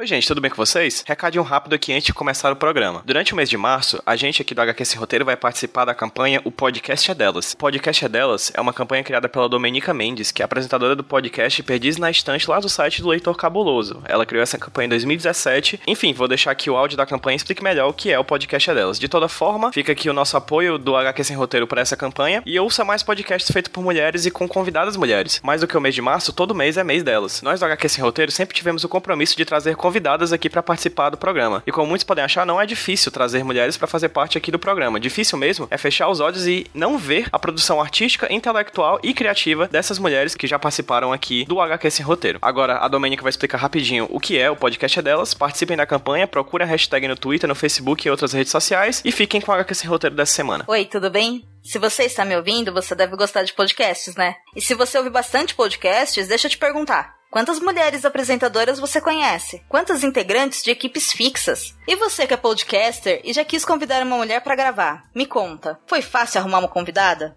Oi, gente, tudo bem com vocês? Recadinho rápido aqui antes de começar o programa. Durante o mês de março, a gente aqui do HQ Sem Roteiro vai participar da campanha O Podcast é Delas. O Podcast é Delas é uma campanha criada pela Domenica Mendes, que é apresentadora do podcast Perdiz na Estante lá do site do Leitor Cabuloso. Ela criou essa campanha em 2017. Enfim, vou deixar aqui o áudio da campanha e explique melhor o que é o Podcast é Delas. De toda forma, fica aqui o nosso apoio do HQ Sem Roteiro para essa campanha e ouça mais podcasts feitos por mulheres e com convidadas mulheres. Mais do que o mês de março, todo mês é mês delas. Nós do HQ Roteiro sempre tivemos o compromisso de trazer convidadas aqui para participar do programa. E como muitos podem achar, não é difícil trazer mulheres para fazer parte aqui do programa. Difícil mesmo é fechar os olhos e não ver a produção artística, intelectual e criativa dessas mulheres que já participaram aqui do HQ Sem Roteiro. Agora, a Domênica vai explicar rapidinho o que é o podcast é delas. Participem da campanha, procure a hashtag no Twitter, no Facebook e outras redes sociais e fiquem com o HQ Sem Roteiro dessa semana. Oi, tudo bem? Se você está me ouvindo, você deve gostar de podcasts, né? E se você ouve bastante podcasts, deixa eu te perguntar. Quantas mulheres apresentadoras você conhece? Quantas integrantes de equipes fixas? E você que é podcaster e já quis convidar uma mulher para gravar? Me conta, foi fácil arrumar uma convidada?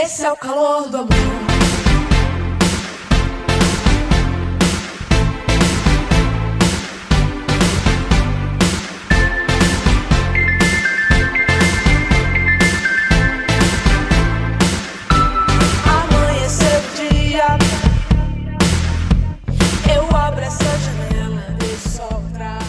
Esse é o calor do amor.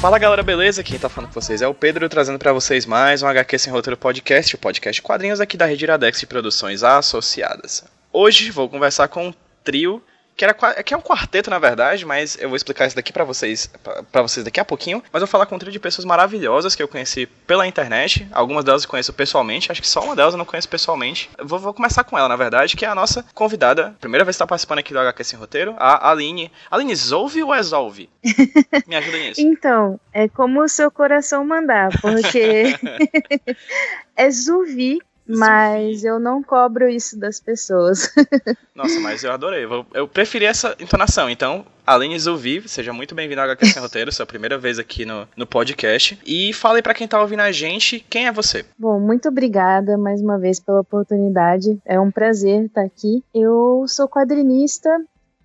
Fala galera, beleza? Quem tá falando com vocês é o Pedro, trazendo para vocês mais um HQ Sem Roteiro Podcast, o podcast quadrinhos aqui da Rede Iradex de Produções Associadas. Hoje vou conversar com um trio que, era, que é um quarteto, na verdade, mas eu vou explicar isso daqui para vocês para vocês daqui a pouquinho. Mas eu vou falar com um trio de pessoas maravilhosas que eu conheci pela internet. Algumas delas eu conheço pessoalmente, acho que só uma delas eu não conheço pessoalmente. Vou, vou começar com ela, na verdade, que é a nossa convidada. Primeira vez que está participando aqui do HQ Sem Roteiro, a Aline. Aline, Zolve ou Exolve? Me ajuda nisso. então, é como o seu coração mandar, porque é Zuvi mas eu não cobro isso das pessoas. Nossa, mas eu adorei. Eu preferi essa entonação. Então, Aline Zuvi, seja muito bem-vindo ao HQ Sem Roteiro, sua primeira vez aqui no, no podcast. E fale para quem tá ouvindo a gente, quem é você? Bom, muito obrigada mais uma vez pela oportunidade. É um prazer estar aqui. Eu sou quadrinista,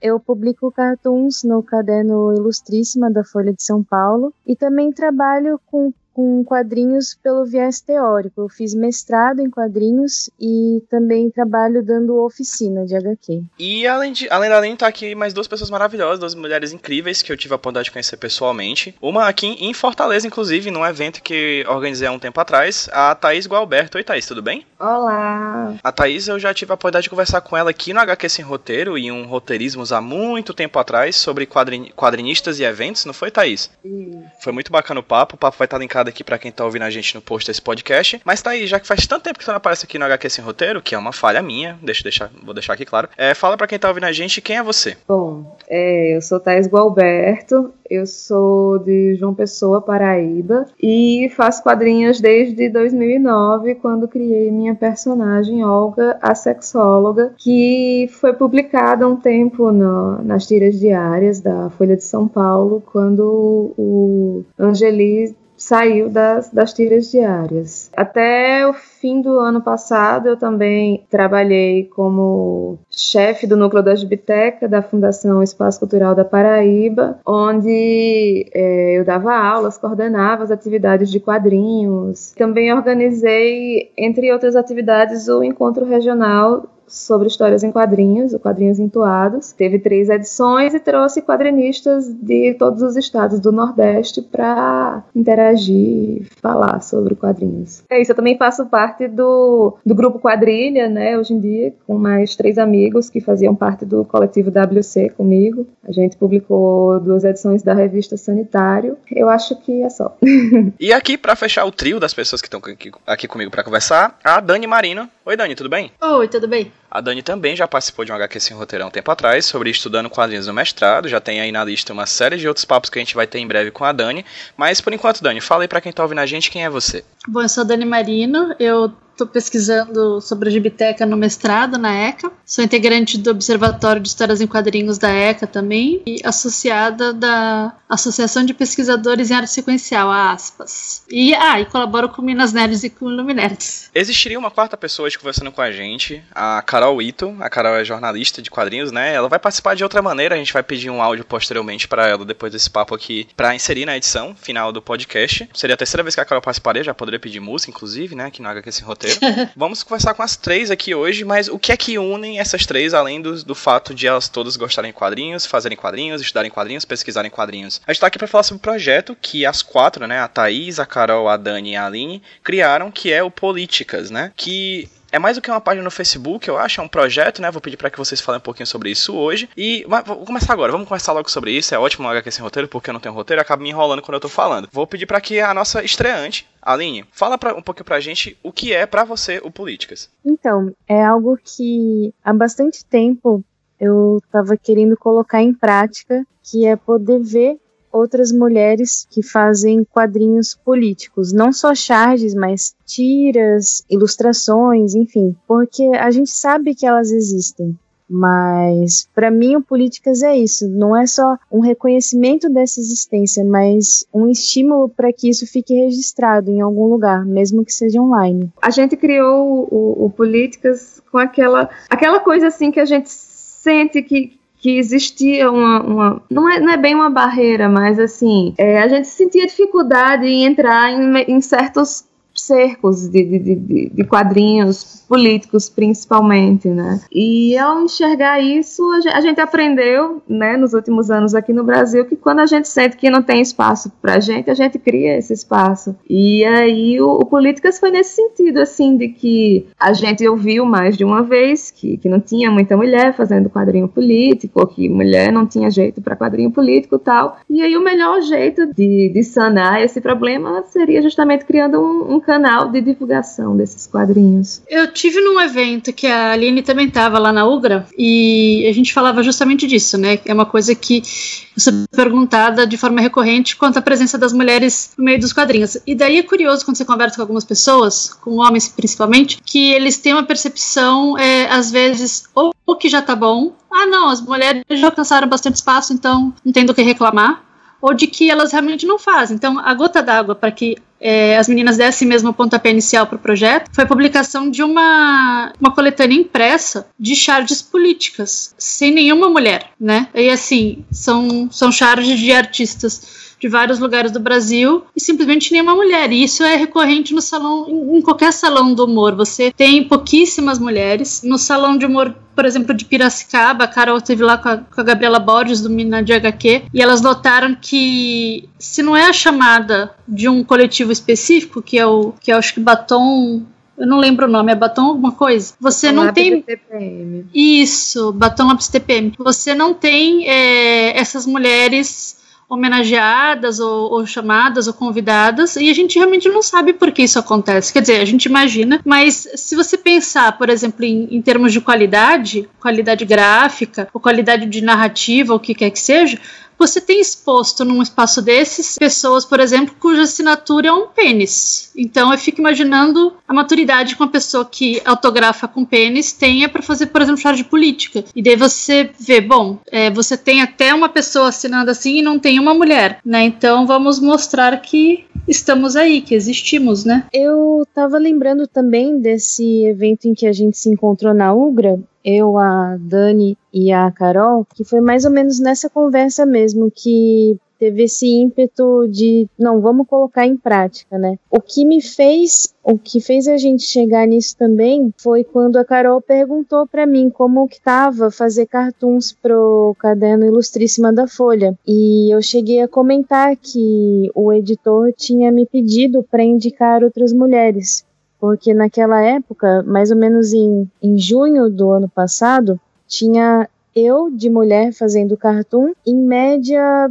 eu publico cartoons no caderno Ilustríssima da Folha de São Paulo e também trabalho com com quadrinhos pelo viés teórico. Eu fiz mestrado em quadrinhos e também trabalho dando oficina de HQ. E além, de, além da Aline, tá aqui mais duas pessoas maravilhosas, duas mulheres incríveis que eu tive a oportunidade de conhecer pessoalmente. Uma aqui em Fortaleza, inclusive, num evento que organizei há um tempo atrás, a Thaís Gualberto. Oi, Thaís, tudo bem? Olá! A Thaís, eu já tive a oportunidade de conversar com ela aqui no HQ Sem Roteiro e um Roteirismos há muito tempo atrás sobre quadrin, quadrinistas e eventos, não foi, Thaís? Sim. Foi muito bacana o papo, o papo vai estar linkado aqui para quem tá ouvindo a gente no post desse podcast. Mas tá aí, já que faz tanto tempo que tu não aparece aqui no HQ Sem Roteiro, que é uma falha minha, deixa, deixa, vou deixar aqui claro. É, fala para quem tá ouvindo a gente quem é você. Bom, é, eu sou Thais Gualberto, eu sou de João Pessoa, Paraíba, e faço quadrinhos desde 2009, quando criei minha personagem Olga, a sexóloga, que foi publicada há um tempo no, nas tiras diárias da Folha de São Paulo, quando o Angeli saiu das, das tiras diárias. Até o fim do ano passado, eu também trabalhei como chefe do núcleo da Gibiteca da Fundação Espaço Cultural da Paraíba, onde é, eu dava aulas, coordenava as atividades de quadrinhos. Também organizei, entre outras atividades, o encontro regional sobre histórias em quadrinhos, quadrinhos entoados. Teve três edições e trouxe quadrinistas de todos os estados do Nordeste para interagir e falar sobre quadrinhos. É isso, eu também faço parte do, do grupo Quadrilha, né, hoje em dia, com mais três amigos que faziam parte do coletivo WC comigo. A gente publicou duas edições da revista Sanitário. Eu acho que é só. e aqui, para fechar o trio das pessoas que estão aqui, aqui comigo para conversar, a Dani Marino. Oi, Dani, tudo bem? Oi, tudo bem? A Dani também já participou de um HQ Sem Roteirão um tempo atrás, sobre estudando quadrinhos no mestrado. Já tem aí na lista uma série de outros papos que a gente vai ter em breve com a Dani. Mas por enquanto, Dani, fala aí pra quem tá ouvindo a gente quem é você. Bom, eu sou a Dani Marino, eu Estou pesquisando sobre a Gibiteca no mestrado na ECA. Sou integrante do Observatório de Histórias em Quadrinhos da ECA também e associada da Associação de Pesquisadores em Arte Sequencial, a ASPAS. E, ah, e colaboro com Minas Nerds e com Luminerds. Existiria uma quarta pessoa conversando com a gente, a Carol Ito. A Carol é jornalista de quadrinhos, né? Ela vai participar de outra maneira, a gente vai pedir um áudio posteriormente para ela depois desse papo aqui para inserir na edição final do podcast. Seria a terceira vez que a Carol participaria, já poderia pedir música, inclusive, né? Aqui no HQ Sem Roteiro. Vamos conversar com as três aqui hoje, mas o que é que unem essas três, além do, do fato de elas todas gostarem de quadrinhos, fazerem quadrinhos, estudarem quadrinhos, pesquisarem quadrinhos? A gente tá aqui para falar sobre o projeto que as quatro, né, a Thaís, a Carol, a Dani e a Aline, criaram, que é o Políticas, né? Que é mais do que uma página no Facebook, eu acho, é um projeto, né? Vou pedir para que vocês falem um pouquinho sobre isso hoje. E vou começar agora, vamos conversar logo sobre isso. É ótimo no HQ sem roteiro, porque eu não tenho roteiro, acaba me enrolando quando eu tô falando. Vou pedir para que a nossa estreante, Aline, fala pra, um pouquinho pra gente o que é para você o Políticas. Então, é algo que há bastante tempo eu estava querendo colocar em prática, que é poder ver outras mulheres que fazem quadrinhos políticos, não só charges, mas tiras, ilustrações, enfim, porque a gente sabe que elas existem. Mas para mim o Políticas é isso, não é só um reconhecimento dessa existência, mas um estímulo para que isso fique registrado em algum lugar, mesmo que seja online. A gente criou o, o Políticas com aquela aquela coisa assim que a gente sente que, que existia uma, uma, não, é, não é bem uma barreira, mas assim, é, a gente sentia dificuldade em entrar em, em certos cercos de, de, de, quadrinhos políticos, principalmente, né? E ao enxergar isso, a gente aprendeu, né, nos últimos anos aqui no Brasil, que quando a gente sente que não tem espaço pra gente, a gente cria esse espaço. E aí o, o Políticas foi nesse sentido, assim, de que a gente ouviu mais de uma vez que, que não tinha muita mulher fazendo quadrinho político, ou que mulher não tinha jeito para quadrinho político tal. E aí o melhor jeito de, de sanar esse problema seria justamente criando um, um canal de divulgação desses quadrinhos. Eu tive num evento que a Aline também estava lá na Ugra e a gente falava justamente disso, né? É uma coisa que eu sou perguntada de forma recorrente quanto à presença das mulheres no meio dos quadrinhos. E daí é curioso quando você conversa com algumas pessoas, com homens principalmente, que eles têm uma percepção, é, às vezes, ou que já tá bom, ah não, as mulheres já alcançaram bastante espaço, então não tem do que reclamar ou de que elas realmente não fazem. Então, a gota d'água para que é, as meninas dessem mesmo o pontapé inicial para o projeto foi a publicação de uma, uma coletânea impressa de charges políticas, sem nenhuma mulher, né? E assim, são, são charges de artistas de vários lugares do Brasil e simplesmente nenhuma mulher. E isso é recorrente no salão, em, em qualquer salão do humor. Você tem pouquíssimas mulheres. No salão de humor por exemplo, de Piracicaba, a Carol esteve lá com a, com a, Gabriela Borges, do Mina de HQ, e elas notaram que se não é a chamada de um coletivo específico, que é o que é, acho que Batom eu não lembro o nome, é batom alguma coisa. Você batom não tem. TPM. Isso, batom lápis TPM. Você não tem é, essas mulheres homenageadas ou, ou, chamadas ou convidadas e a gente realmente não sabe por que isso acontece. Quer dizer, a gente imagina, mas se você pensar, por exemplo, em, em termos de qualidade, qualidade gráfica ou qualidade de narrativa, ou o que quer que seja, você tem exposto num espaço desses pessoas, por exemplo, cuja assinatura é um pênis. Então eu fico imaginando a maturidade que uma pessoa que autografa com pênis tenha para fazer, por exemplo, charge política. E daí você vê, bom, é, você tem até uma pessoa assinando assim e não tem uma mulher, né? Então vamos mostrar que estamos aí, que existimos, né? Eu tava lembrando também desse evento em que a gente se encontrou na Ugra eu, a Dani e a Carol, que foi mais ou menos nessa conversa mesmo que teve esse ímpeto de não vamos colocar em prática, né? O que me fez, o que fez a gente chegar nisso também foi quando a Carol perguntou para mim como que tava fazer cartoons pro caderno Ilustríssima da Folha. E eu cheguei a comentar que o editor tinha me pedido para indicar outras mulheres, porque naquela época, mais ou menos em, em junho do ano passado, tinha eu de mulher fazendo cartoon, em média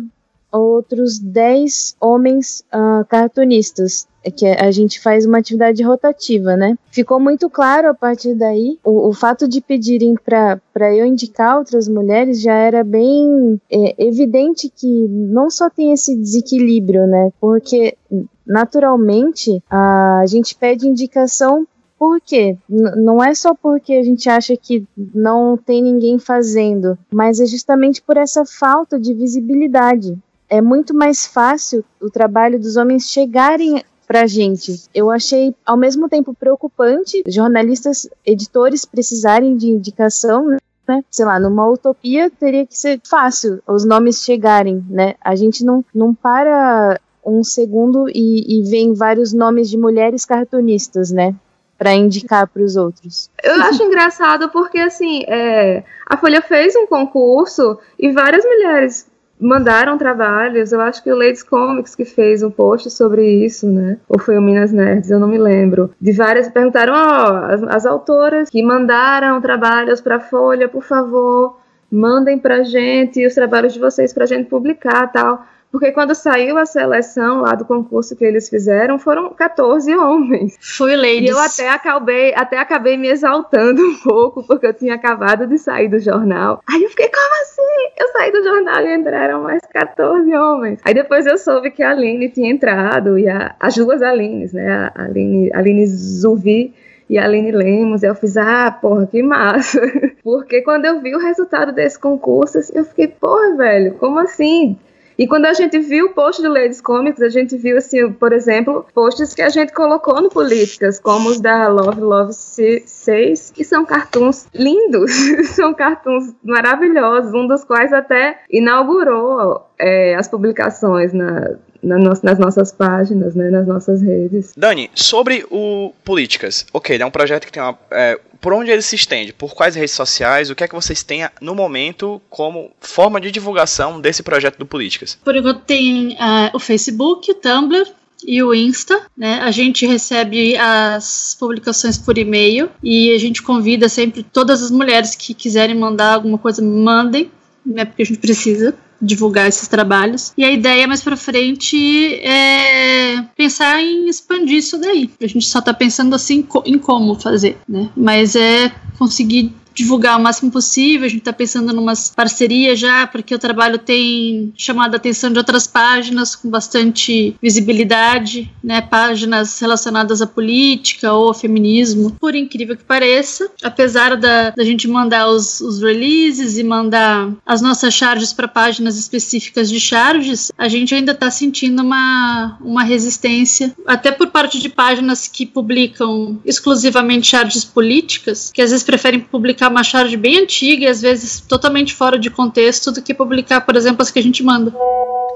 outros 10 homens uh, cartunistas, é que a gente faz uma atividade rotativa, né? Ficou muito claro a partir daí, o, o fato de pedirem para eu indicar outras mulheres já era bem é, evidente que não só tem esse desequilíbrio, né? Porque naturalmente a gente pede indicação por quê? N não é só porque a gente acha que não tem ninguém fazendo, mas é justamente por essa falta de visibilidade é muito mais fácil o trabalho dos homens chegarem pra gente. Eu achei ao mesmo tempo preocupante jornalistas, editores precisarem de indicação, né? Sei lá, numa utopia teria que ser fácil os nomes chegarem, né? A gente não, não para um segundo e, e vem vários nomes de mulheres cartunistas, né? para indicar para os outros. Eu acho engraçado porque assim, é, a Folha fez um concurso e várias mulheres mandaram trabalhos. Eu acho que o Ladies Comics que fez um post sobre isso, né? Ou foi o Minas Nerds, eu não me lembro. De várias perguntaram, ó, oh, as, as autoras que mandaram trabalhos para Folha, por favor, mandem pra gente os trabalhos de vocês pra gente publicar, tal. Porque quando saiu a seleção lá do concurso que eles fizeram, foram 14 homens. Foi ladies. E eu até acabei, até acabei me exaltando um pouco, porque eu tinha acabado de sair do jornal. Aí eu fiquei, como assim? Eu saí do jornal e entraram mais 14 homens. Aí depois eu soube que a Aline tinha entrado, e a, as duas Alines, né? A Aline, a Aline Zuvi e a Aline Lemos, eu fiz, ah, porra, que massa. Porque quando eu vi o resultado desse concurso, assim, eu fiquei, porra, velho, como assim? E quando a gente viu o post do Ladies Comics, a gente viu, assim, por exemplo, posts que a gente colocou no Políticas, como os da Love Love 6, que são cartoons lindos, são cartoons maravilhosos, um dos quais até inaugurou é, as publicações na, nas nossas páginas, né, nas nossas redes. Dani, sobre o Políticas, ok, é um projeto que tem uma, é, por onde ele se estende? Por quais redes sociais? O que é que vocês têm no momento como forma de divulgação desse projeto do Políticas? Por enquanto tem uh, o Facebook, o Tumblr, e o Insta, né? A gente recebe as publicações por e-mail e a gente convida sempre todas as mulheres que quiserem mandar alguma coisa, mandem, né? Porque a gente precisa divulgar esses trabalhos. E a ideia mais para frente é pensar em expandir isso daí. A gente só tá pensando assim em como fazer, né? Mas é conseguir divulgar o máximo possível. A gente está pensando em umas parcerias já, porque o trabalho tem chamado a atenção de outras páginas com bastante visibilidade, né? Páginas relacionadas à política ou ao feminismo. Por incrível que pareça, apesar da, da gente mandar os, os releases e mandar as nossas charges para páginas específicas de charges, a gente ainda está sentindo uma, uma resistência, até por parte de páginas que publicam exclusivamente charges políticas, que às vezes preferem publicar publicar uma charge bem antiga e às vezes totalmente fora de contexto do que publicar, por exemplo, as que a gente manda.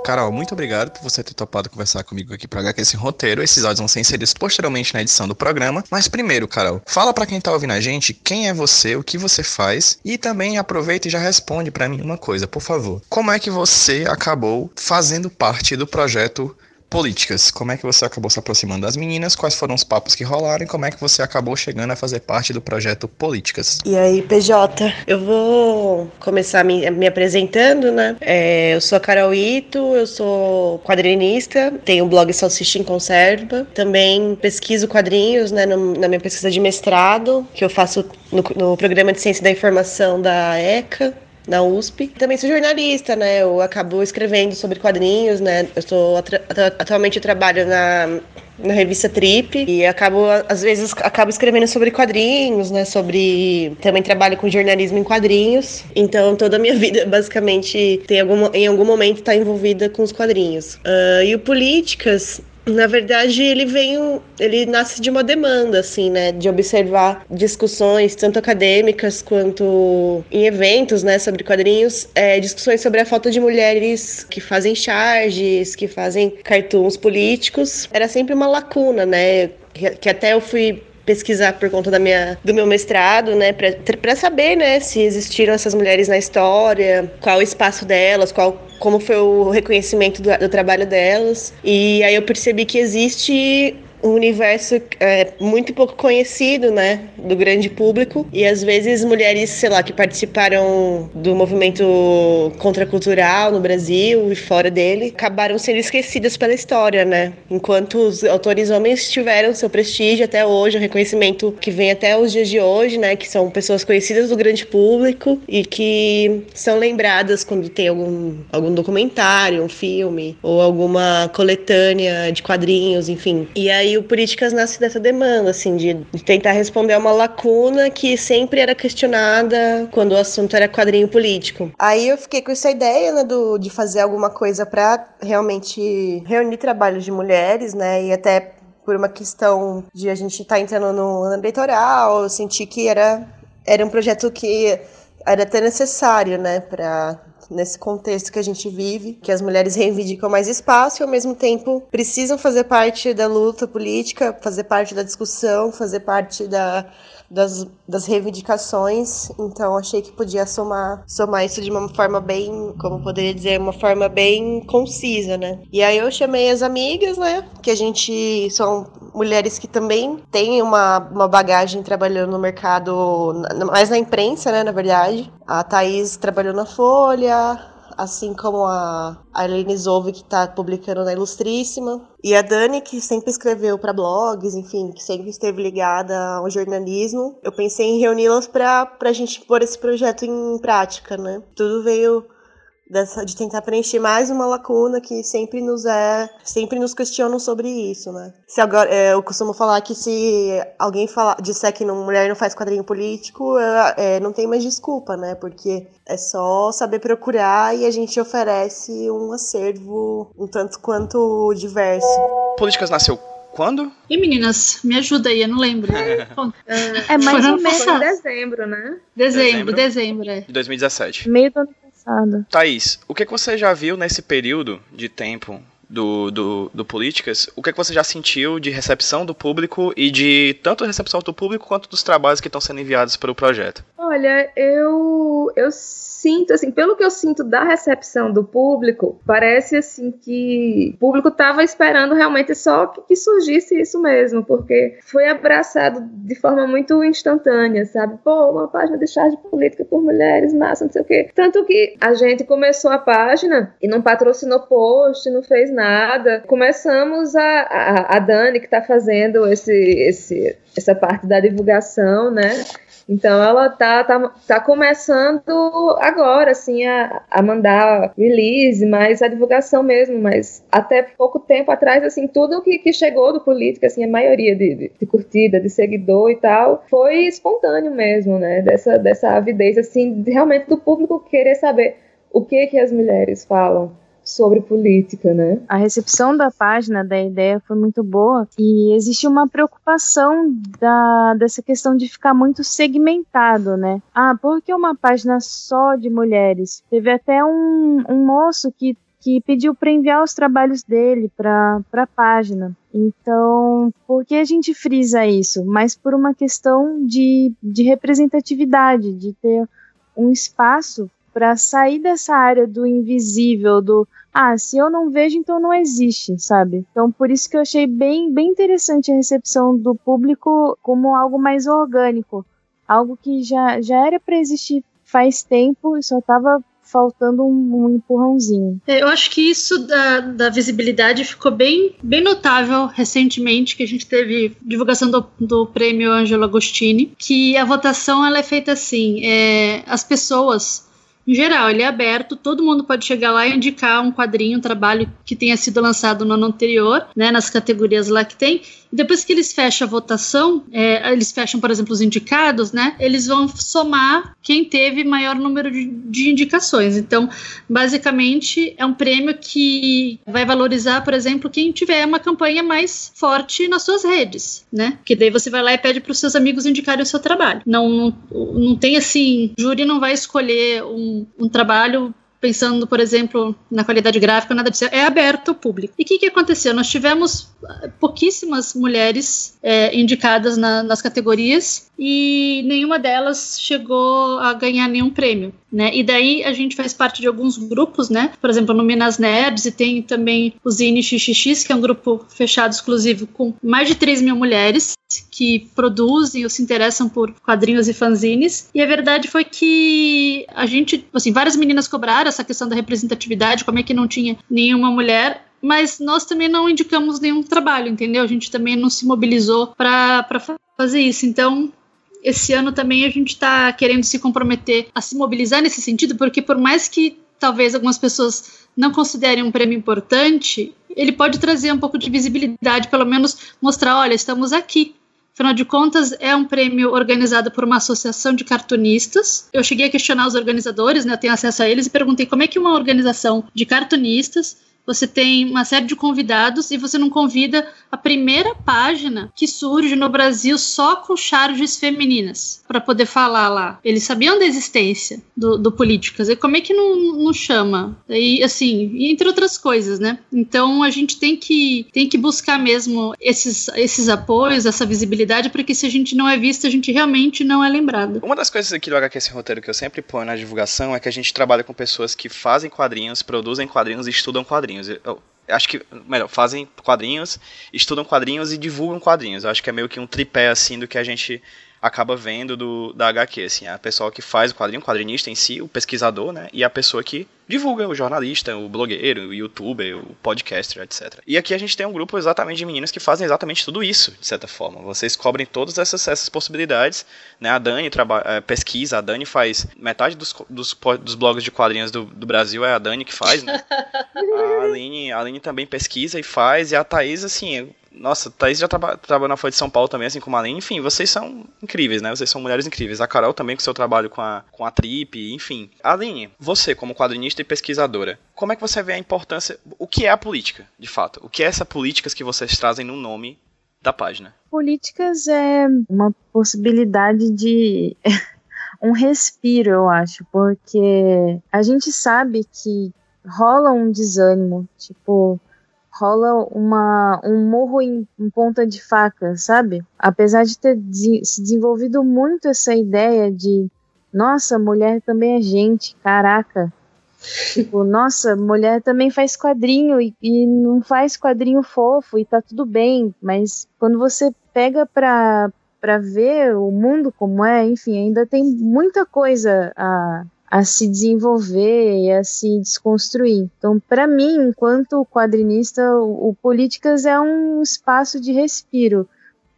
Carol, muito obrigado por você ter topado conversar comigo aqui para HQ esse roteiro. Esses áudios vão ser inseridos posteriormente na edição do programa. Mas primeiro, Carol, fala para quem tá ouvindo a gente quem é você, o que você faz e também aproveita e já responde para mim uma coisa, por favor. Como é que você acabou fazendo parte do projeto políticas. Como é que você acabou se aproximando das meninas? Quais foram os papos que rolaram? E como é que você acabou chegando a fazer parte do projeto Políticas? E aí, PJ, eu vou começar me, me apresentando, né? É, eu sou a Carol Ito, eu sou quadrinista, tenho o blog Salsicha em Conserva. Também pesquiso quadrinhos, né, no, na minha pesquisa de mestrado, que eu faço no, no programa de Ciência da Informação da ECA na USP. Também sou jornalista, né? Eu acabo escrevendo sobre quadrinhos, né? Eu sou atualmente eu trabalho na na revista Trip e acabo às vezes acabo escrevendo sobre quadrinhos, né, sobre também trabalho com jornalismo em quadrinhos. Então toda a minha vida basicamente tem algum em algum momento está envolvida com os quadrinhos. Uh, e o políticas Na verdade, ele vem, ele nasce de uma demanda, assim, né, de observar discussões tanto acadêmicas quanto em eventos, né, sobre quadrinhos, é, discussões sobre a falta de mulheres que fazem charges, que fazem cartoons políticos. Era sempre uma lacuna, né, que até eu fui pesquisar por conta da minha, do meu mestrado, né, para saber, né, se existiram essas mulheres na história, qual o espaço delas, qual como foi o reconhecimento do, do trabalho delas. E aí eu percebi que existe um universo é, muito pouco conhecido, né, do grande público. E às vezes mulheres, sei lá, que participaram do movimento contracultural no Brasil e fora dele, acabaram sendo esquecidas pela história, né? Enquanto os autores homens tiveram seu prestígio até hoje, o reconhecimento que vem até os dias de hoje, né, que são pessoas conhecidas do grande público e que são lembradas quando tem algum, algum documentário, um filme ou alguma coletânea de quadrinhos, enfim. E aí o Políticas nasce dessa demanda, assim, de, de tentar responder a uma lacuna que sempre era questionada quando o assunto era quadrinho político. Aí eu fiquei com essa ideia, né, do, de fazer alguma coisa para realmente reunir trabalhos de mulheres, né, e até por uma questão de a gente estar tá entrando no ano eleitoral, eu senti que era, era um projeto que era até necessário, né, para nesse contexto que a gente vive, que as mulheres reivindicam mais espaço e ao mesmo tempo precisam fazer parte da luta política, fazer parte da discussão, fazer parte da das, das reivindicações, então achei que podia somar, somar isso de uma forma bem, como poderia dizer, uma forma bem concisa, né? E aí eu chamei as amigas, né? Que a gente são mulheres que também têm uma, uma bagagem trabalhando no mercado, mais na imprensa, né? Na verdade. A Thaís trabalhou na Folha, assim como a Arlene Zove, que está publicando na Ilustríssima, e a Dani, que sempre escreveu para blogs, enfim, que sempre esteve ligada ao jornalismo. Eu pensei em reuni-las para a gente pôr esse projeto em prática, né? Tudo veio dessa, de tentar preencher mais uma lacuna que sempre nos é, sempre nos questionam sobre isso, né? Se agora, é, eu costumo falar que se alguém falar, disser que não, mulher não faz quadrinho político, é, é, não tem mais desculpa, né? Porque é só saber procurar e a gente oferece um acervo um tanto quanto diverso. Políticas nasceu quando? E meninas, me ajuda aí, eu não lembro. É, é mais ou menos em dezembro, né? Dezembro, dezembro, dezembro é. De 2017. Meio do ano passado. Thaís, o que, que você já viu nesse período de tempo do, do, do Políticas, o que, que você já sentiu de recepção do público e de tanto recepção do público quanto dos trabalhos que estão sendo enviados para o projeto? Olha, eu, eu sinto, assim, pelo que eu sinto da recepção do público, parece assim que o público estava esperando realmente só que, que, surgisse isso mesmo, porque foi abraçado de forma muito instantânea, sabe? Pô, uma página de charge política por mulheres, massa, não sei o quê. Tanto que a gente começou a página e não patrocinou post, não fez nada. Começamos a, a, a Dani, que está fazendo esse, esse, essa parte da divulgação, né? Então ela tá, tá, tá começando agora, assim, a, a mandar release, mais a divulgação mesmo, mas até pouco tempo atrás, assim, tudo que, que chegou do político, assim, a maioria de, de, de curtida, de seguidor e tal, foi espontâneo mesmo, né? Dessa, dessa avidez, assim, realmente do público querer saber o que que as mulheres falam sobre política, né? A recepção da página, da ideia, foi muito boa e existe uma preocupação da, dessa questão de ficar muito segmentado, né? Ah, por que uma página só de mulheres? Teve até um, um moço que que pediu para enviar os trabalhos dele para a página. Então, por que a gente frisa isso? Mas por uma questão de, de representatividade, de ter um espaço para sair dessa área do invisível, do ah, se eu não vejo, então não existe, sabe? Então por isso que eu achei bem, bem interessante a recepção do público como algo mais orgânico, algo que já, já era para existir faz tempo e só estava faltando um, um, empurrãozinho. É, eu acho que isso da, da visibilidade ficou bem, bem notável recentemente, que a gente teve divulgação do, do prêmio Angelo Agostini, que a votação ela é feita assim, é, as pessoas em geral, ele é aberto, todo mundo pode chegar lá e indicar um quadrinho, um trabalho que tenha sido lançado no ano anterior, né, nas categorias lá que tem. Depois que eles fecham a votação, é, eles fecham, por exemplo, os indicados, né, eles vão somar quem teve maior número de, de indicações. Então, basicamente, é um prêmio que vai valorizar, por exemplo, quem tiver uma campanha mais forte nas suas redes, né? Que daí você vai lá e pede para os seus amigos indicarem o seu trabalho. Não, não, não tem assim, júri não vai escolher um, um trabalho pensando, por exemplo, na qualidade gráfica, nada disso, é aberto ao público. E o que, que aconteceu? Nós tivemos ah, pouquíssimas mulheres é, indicadas na, nas categorias e nenhuma delas chegou a ganhar nenhum prêmio. Né? E daí a gente faz parte de alguns grupos, né? Por exemplo, no Minas Nerds e tem também o Zine XXX, que é um grupo fechado exclusivo com mais de 3 mil mulheres que produzem ou se interessam por quadrinhos e fanzines. E a verdade foi que a gente, assim, várias meninas cobraram essa questão da representatividade, como é que não tinha nenhuma mulher mas nós também não indicamos nenhum trabalho, entendeu? A gente também não se mobilizou para fazer isso. Então, esse ano também a gente está querendo se comprometer a se mobilizar nesse sentido, porque por mais que talvez algumas pessoas não considerem um prêmio importante, ele pode trazer um pouco de visibilidade, pelo menos mostrar, olha, estamos aqui. Afinal de contas, é um prêmio organizado por uma associação de cartunistas. Eu cheguei a questionar os organizadores, né, eu tenho acesso a eles, e perguntei como é que uma organização de cartunistas você tem uma série de convidados e você não convida a primeira página que surge no Brasil só com charges femininas para poder falar lá. Eles sabiam da existência do, do Políticas. E como é que não, não chama? E assim, entre outras coisas, né? Então a gente tem que, tem que buscar mesmo esses, esses apoios, essa visibilidade, porque se a gente não é vista, a gente realmente não é lembrado. Uma das coisas aqui do HQ Esse Roteiro que eu sempre ponho na divulgação é que a gente trabalha com pessoas que fazem quadrinhos, produzem quadrinhos e estudam quadrinhos quadrinhos. Eu, acho que, melhor, fazem quadrinhos, estudam quadrinhos e divulgam quadrinhos. Eu acho que é meio que um tripé assim do que a gente acaba vendo do, da HQ, assim, a pessoa que faz o quadrinho, o quadrinista em si, o pesquisador, né, e a pessoa que divulga, o jornalista, o blogueiro, o youtuber, o podcaster, etc. E aqui a gente tem um grupo exatamente de meninas que fazem exatamente tudo isso, de certa forma. Vocês cobrem todas essas, essas possibilidades, né, a Dani trabalha, é, pesquisa, a Dani faz metade dos, dos, dos blogs de quadrinhos do, do, Brasil é a Dani que faz, né? a Aline, a Aline também pesquisa e faz, e a Thaís, assim, nossa, Thaís já traba, trabalhou na Folha de São Paulo também, assim como a Aline. Enfim, vocês são incríveis, né? Vocês são mulheres incríveis. A Carol também com seu trabalho com a, com a Trip, enfim. Aline, você como quadrinista e pesquisadora, como é que você vê a importância, o que é a política, de fato? O que é essa políticas que vocês trazem no nome da página? Políticas é uma possibilidade de um respiro, eu acho, porque a gente sabe que rola um desânimo, tipo, rola uma, um morro em, em, ponta de faca, sabe? Apesar de ter de, se desenvolvido muito essa ideia de nossa, mulher também é gente, caraca. tipo, nossa, mulher também faz quadrinho e, e, não faz quadrinho fofo e tá tudo bem, mas quando você pega pra, pra ver o mundo como é, enfim, ainda tem muita coisa a, a se desenvolver e a se desconstruir. Então, para mim, enquanto quadrinista, o, o Políticas é um espaço de respiro.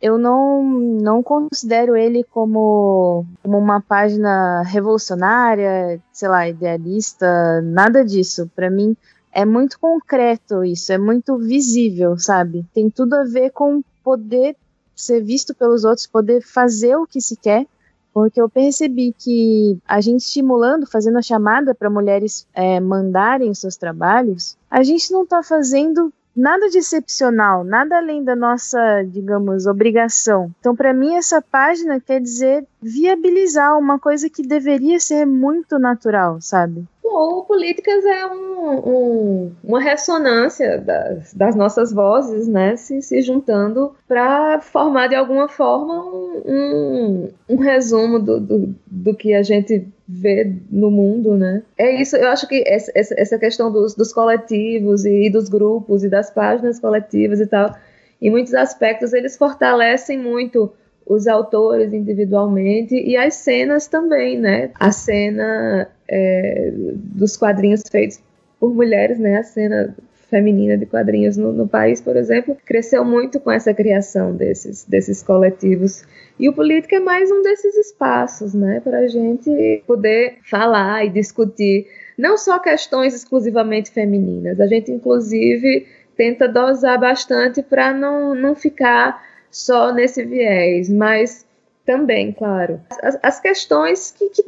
Eu não, não considero ele como, como uma página revolucionária, sei lá, idealista, nada disso. Para mim, é muito concreto isso, é muito visível, sabe? Tem tudo a ver com poder ser visto pelos outros, poder fazer o que se quer porque eu percebi que a gente estimulando, fazendo a chamada para mulheres é, mandarem seus trabalhos, a gente não está fazendo nada de excepcional, nada além da nossa, digamos, obrigação. Então, para mim, essa página quer dizer viabilizar uma coisa que deveria ser muito natural, sabe? Bom, Políticas é um, um, uma ressonância das, das, nossas vozes, né, se, se juntando para formar de alguma forma um, um resumo do, do, do que a gente vê no mundo, né? É isso, eu acho que essa, essa questão dos, dos coletivos e, e dos grupos e das páginas coletivas e tal, em muitos aspectos, eles fortalecem muito os autores individualmente e as cenas também, né? A cena é, dos quadrinhos feitos por mulheres, né? A cena feminina de quadrinhos no, no, país, por exemplo, cresceu muito com essa criação desses, desses coletivos. E o Política é mais um desses espaços, né, para a gente poder falar e discutir não só questões exclusivamente femininas, a gente inclusive tenta dosar bastante para não, não ficar só nesse viés, mas também, claro, as, as questões que, que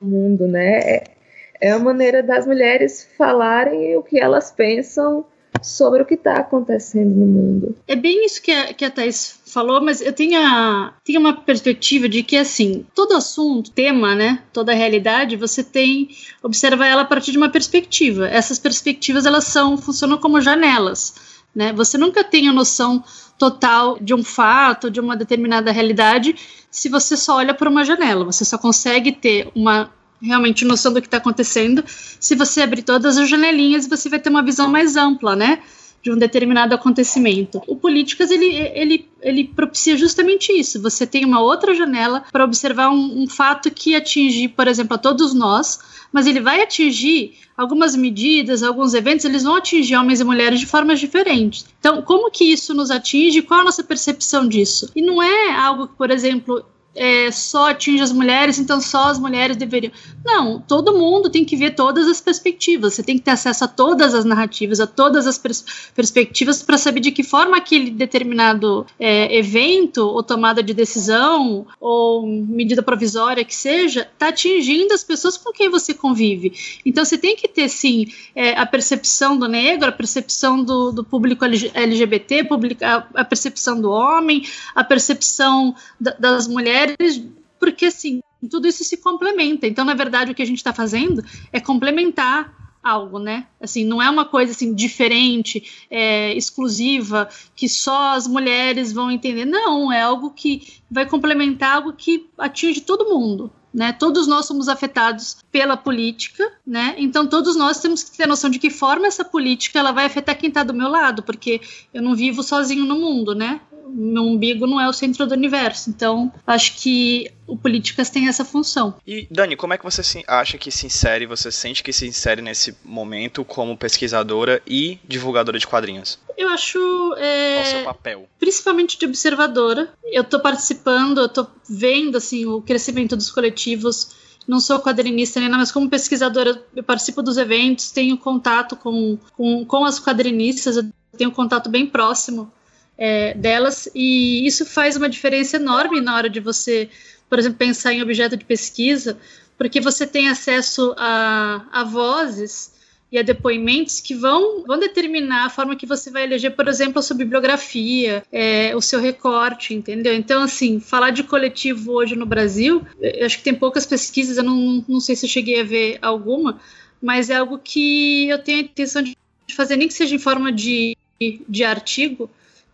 no mundo, né? É, é a maneira das mulheres falarem o que elas pensam sobre o que está acontecendo no mundo. É bem isso que a, que a Thais falou, mas eu tenho, a, tenho uma perspectiva de que, assim, todo assunto, tema, né, toda realidade, você tem, observa ela a partir de uma perspectiva. Essas perspectivas, elas são, funcionam como janelas, né? Você nunca tem a noção total de um fato, de uma determinada realidade, se você só olha por uma janela. Você só consegue ter uma realmente noção do que está acontecendo se você abrir todas as janelinhas você vai ter uma visão mais ampla, né? De um determinado acontecimento. O Políticas ele, ele, ele propicia justamente isso. Você tem uma outra janela para observar um, um fato que atinge, por exemplo, a todos nós, mas ele vai atingir algumas medidas, alguns eventos, eles vão atingir homens e mulheres de formas diferentes. Então, como que isso nos atinge? Qual a nossa percepção disso? E não é algo que, por exemplo, é, só atinge as mulheres, então só as mulheres deveriam. Não, todo mundo tem que ver todas as perspectivas. Você tem que ter acesso a todas as narrativas, a todas as pers perspectivas para saber de que forma aquele determinado é, evento ou tomada de decisão ou medida provisória que seja está atingindo as pessoas com quem você convive. Então você tem que ter sim é, a percepção do negro, a percepção do, do público LGBT, a, percepção do homem, a percepção da, das mulheres mulheres, porque assim, tudo isso se complementa. Então, na verdade, o que a gente está fazendo é complementar algo, né? Assim, não é uma coisa assim diferente, é, exclusiva, que só as mulheres vão entender. Não, é algo que vai complementar algo que atinge todo mundo. Né? Todos nós somos afetados pela política, né? Então todos nós temos que ter noção de que forma essa política ela vai afetar quem está do meu lado, porque eu não vivo sozinho no mundo, né? Meu umbigo não é o centro do universo. Então, acho que o Políticas tem essa função. E, Dani, como é que você acha que se insere, você sente que se insere nesse momento como pesquisadora e divulgadora de quadrinhos? Eu acho. É, Qual o seu papel? Principalmente de observadora. Eu estou participando, eu estou vendo assim, o crescimento dos coletivos não sou quadrinista nem nada, mas como pesquisadora eu participo dos eventos, tenho contato com, com, com as quadrinistas, eu tenho um contato bem próximo é, delas, e isso faz uma diferença enorme na hora de você, por exemplo, pensar em objeto de pesquisa, porque você tem acesso a, a vozes e a depoimentos que vão, vão determinar a forma que você vai eleger, por exemplo, a sua bibliografia, é, o seu recorte, entendeu? Então, assim, falar de coletivo hoje no Brasil, eu acho que tem poucas pesquisas, eu não, não sei se eu cheguei a ver alguma, mas é algo que eu tenho a intenção de fazer, nem que seja em forma de, de artigo,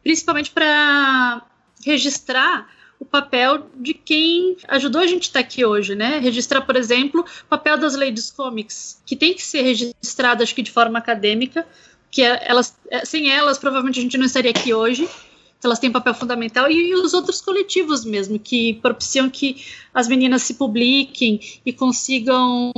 principalmente para registrar o papel de quem ajudou a gente estar tá aqui hoje, né? Registrar, por exemplo, o papel das ladies comics, que tem que ser registrado, acho que de forma acadêmica, que é, elas, é, sem elas, provavelmente a gente não estaria aqui hoje. Elas têm um papel fundamental e, e os outros coletivos mesmo, que propiciam que as meninas se publiquem e consigam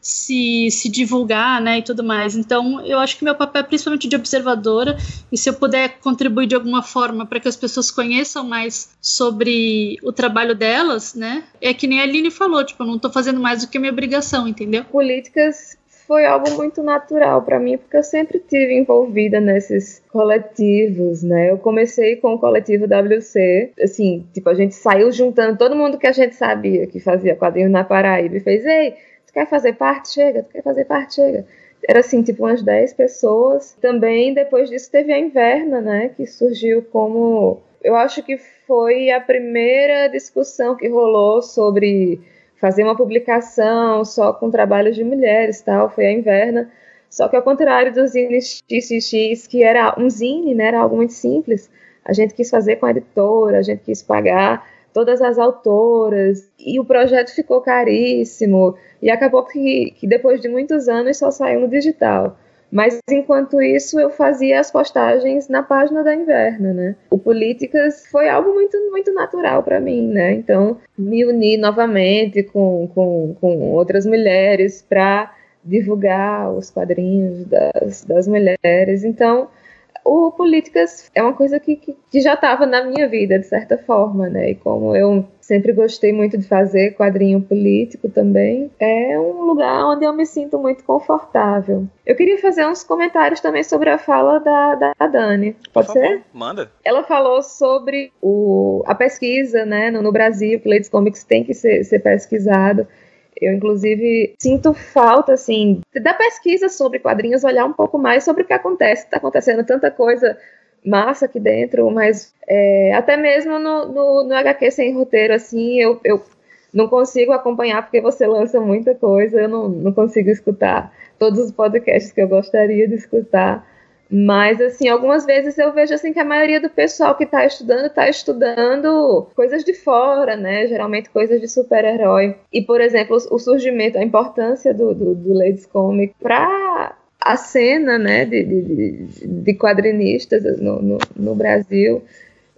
se, se divulgar, né, e tudo mais. Então, eu acho que meu papel é principalmente de observadora, e se eu puder contribuir de alguma forma para que as pessoas conheçam mais sobre o trabalho delas, né, é que nem a Aline falou, tipo, eu não estou fazendo mais do que minha obrigação, entendeu? Políticas foi algo muito natural para mim, porque eu sempre tive envolvida nesses coletivos, né? Eu comecei com o coletivo WC, assim, tipo, a gente saiu juntando todo mundo que a gente sabia que fazia quadrinhos na Paraíba e fez, ei, quer fazer parte? Chega. Quer fazer parte? Chega. Era assim, tipo umas 10 pessoas. Também depois disso teve a Inverna, né? Que surgiu como. Eu acho que foi a primeira discussão que rolou sobre fazer uma publicação só com trabalhos de mulheres tal. Foi a Inverna. Só que ao contrário dos zines XXX, que era um zine, né? Era algo muito simples. A gente quis fazer com a editora, a gente quis pagar todas as autoras, e o projeto ficou caríssimo, e acabou que, que depois de muitos anos só saiu no digital. Mas enquanto isso eu fazia as postagens na página da Inverno, né? O Políticas foi algo muito muito natural para mim, né? Então me uni novamente com, com, com outras mulheres para divulgar os quadrinhos das, das mulheres. Então, o Políticas é uma coisa que, que, que já estava na minha vida, de certa forma, né? E como eu sempre gostei muito de fazer quadrinho político também, é um lugar onde eu me sinto muito confortável. Eu queria fazer uns comentários também sobre a fala da, da Dani. Pode ser? manda. Ela falou sobre o, a pesquisa né, no, no Brasil, que Ladies Comics tem que ser, ser pesquisado. Eu, inclusive, sinto falta, assim, da pesquisa sobre quadrinhos, olhar um pouco mais sobre o que acontece. Está acontecendo tanta coisa massa aqui dentro, mas é, até mesmo no, no, no, HQ sem roteiro, assim, eu, eu não consigo acompanhar porque você lança muita coisa, eu não, não consigo escutar todos os podcasts que eu gostaria de escutar. Mas, assim, algumas vezes eu vejo assim que a maioria do pessoal que está estudando está estudando coisas de fora, né? Geralmente coisas de super-herói. E, por exemplo, o surgimento, a importância do, do, do Ladies Comic para a cena né, de, de, de quadrinistas no, no, no, Brasil.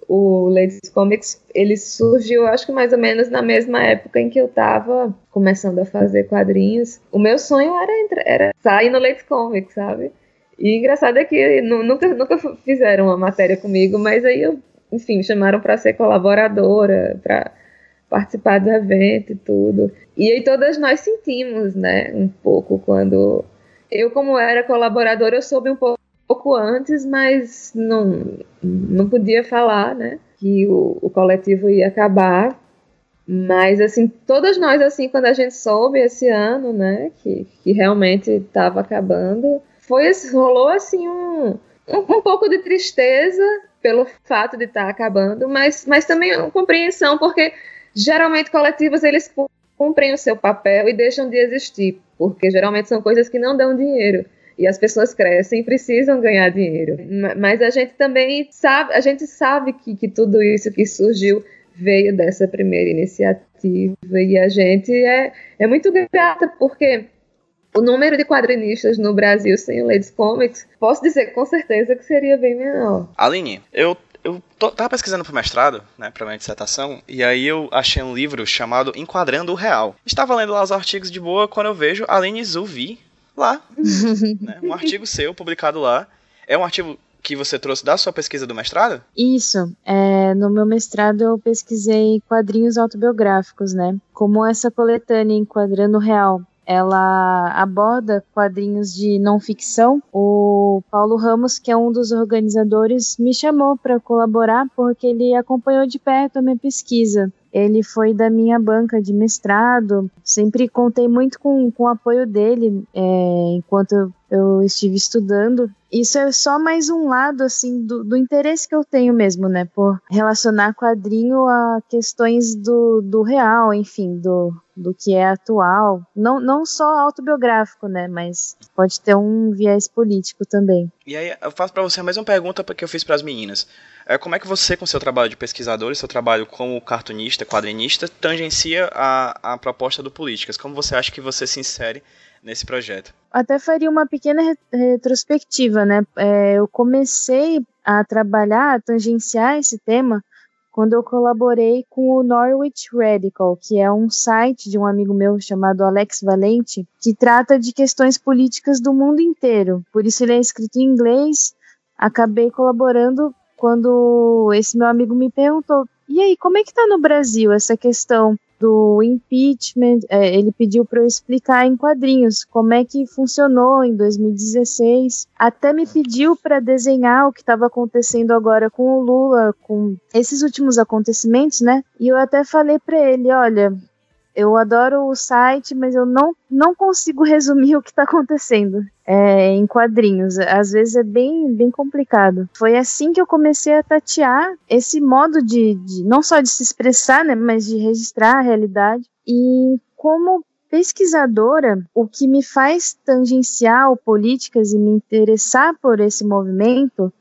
O Ladies Comics ele surgiu, acho que mais ou menos na mesma época em que eu estava começando a fazer quadrinhos. O meu sonho era, era sair no Ladies Comics, sabe? E engraçado é que nunca, nunca fizeram uma matéria comigo, mas aí eu, enfim, chamaram para ser colaboradora, para participar do evento e tudo. E aí todas nós sentimos, né, um pouco quando eu como era colaboradora, eu soube um pouco, pouco antes, mas não não podia falar, né, que o, o coletivo ia acabar. Mas, assim, todas nós, assim, quando a gente soube esse ano, né, que, que realmente estava acabando, foi rolou assim um, um, um, pouco de tristeza pelo fato de estar tá acabando, mas, mas também uma compreensão, porque geralmente coletivos eles cumprem o seu papel e deixam de existir, porque geralmente são coisas que não dão dinheiro e as pessoas crescem e precisam ganhar dinheiro. Mas a gente também sabe, a gente sabe que, que tudo isso que surgiu veio dessa primeira iniciativa e a gente é, é muito grata porque o número de quadrinistas no Brasil sem o Ladies Comics, posso dizer com certeza que seria bem menor. Aline, eu eu tô, tava pesquisando pro mestrado, né, pra minha dissertação, e aí eu achei um livro chamado Enquadrando o Real. Estava lendo lá os artigos de boa quando eu vejo Aline Zuvi lá, né, um artigo seu publicado lá. É um artigo que você trouxe da sua pesquisa do mestrado? Isso. É, no meu mestrado eu pesquisei quadrinhos autobiográficos, né? Como essa coletânea Enquadrando o Real ela aborda quadrinhos de não ficção. O Paulo Ramos, que é um dos organizadores, me chamou para colaborar porque ele acompanhou de perto a minha pesquisa. Ele foi da minha banca de mestrado, sempre contei muito com, com o apoio dele é, enquanto eu, estive estudando isso é só mais um lado assim do, do, interesse que eu tenho mesmo, né, por relacionar quadrinho a questões do, do real, enfim, do, do que é atual, não, não só autobiográfico, né, mas pode ter um viés político também. E aí eu faço para você a mesma pergunta que eu fiz para as meninas. É, como é que você, com seu trabalho de pesquisador e seu trabalho como cartunista, quadrinista, tangencia a, a proposta do Políticas? Como você acha que você se insere nesse projeto? Até faria uma pequena retrospectiva, né? É, eu comecei a trabalhar, a tangenciar esse tema quando eu colaborei com o Norwich Radical, que é um site de um amigo meu chamado Alex Valente, que trata de questões políticas do mundo inteiro. Por isso ele é escrito em inglês. Acabei colaborando quando esse meu amigo me perguntou: "E aí, como é que tá no Brasil essa questão do impeachment, é, ele pediu para eu explicar em quadrinhos como é que funcionou em 2016. Até me pediu para desenhar o que estava acontecendo agora com o Lula, com esses últimos acontecimentos, né? E eu até falei para ele, olha, eu adoro o site, mas eu não, não consigo resumir o que está acontecendo é, em quadrinhos. Às vezes é bem, bem complicado. Foi assim que eu comecei a tatear esse modo de, de não só de se expressar, né, mas de registrar a realidade. E como pesquisadora, o que me faz tangenciar políticas e me interessar por esse movimento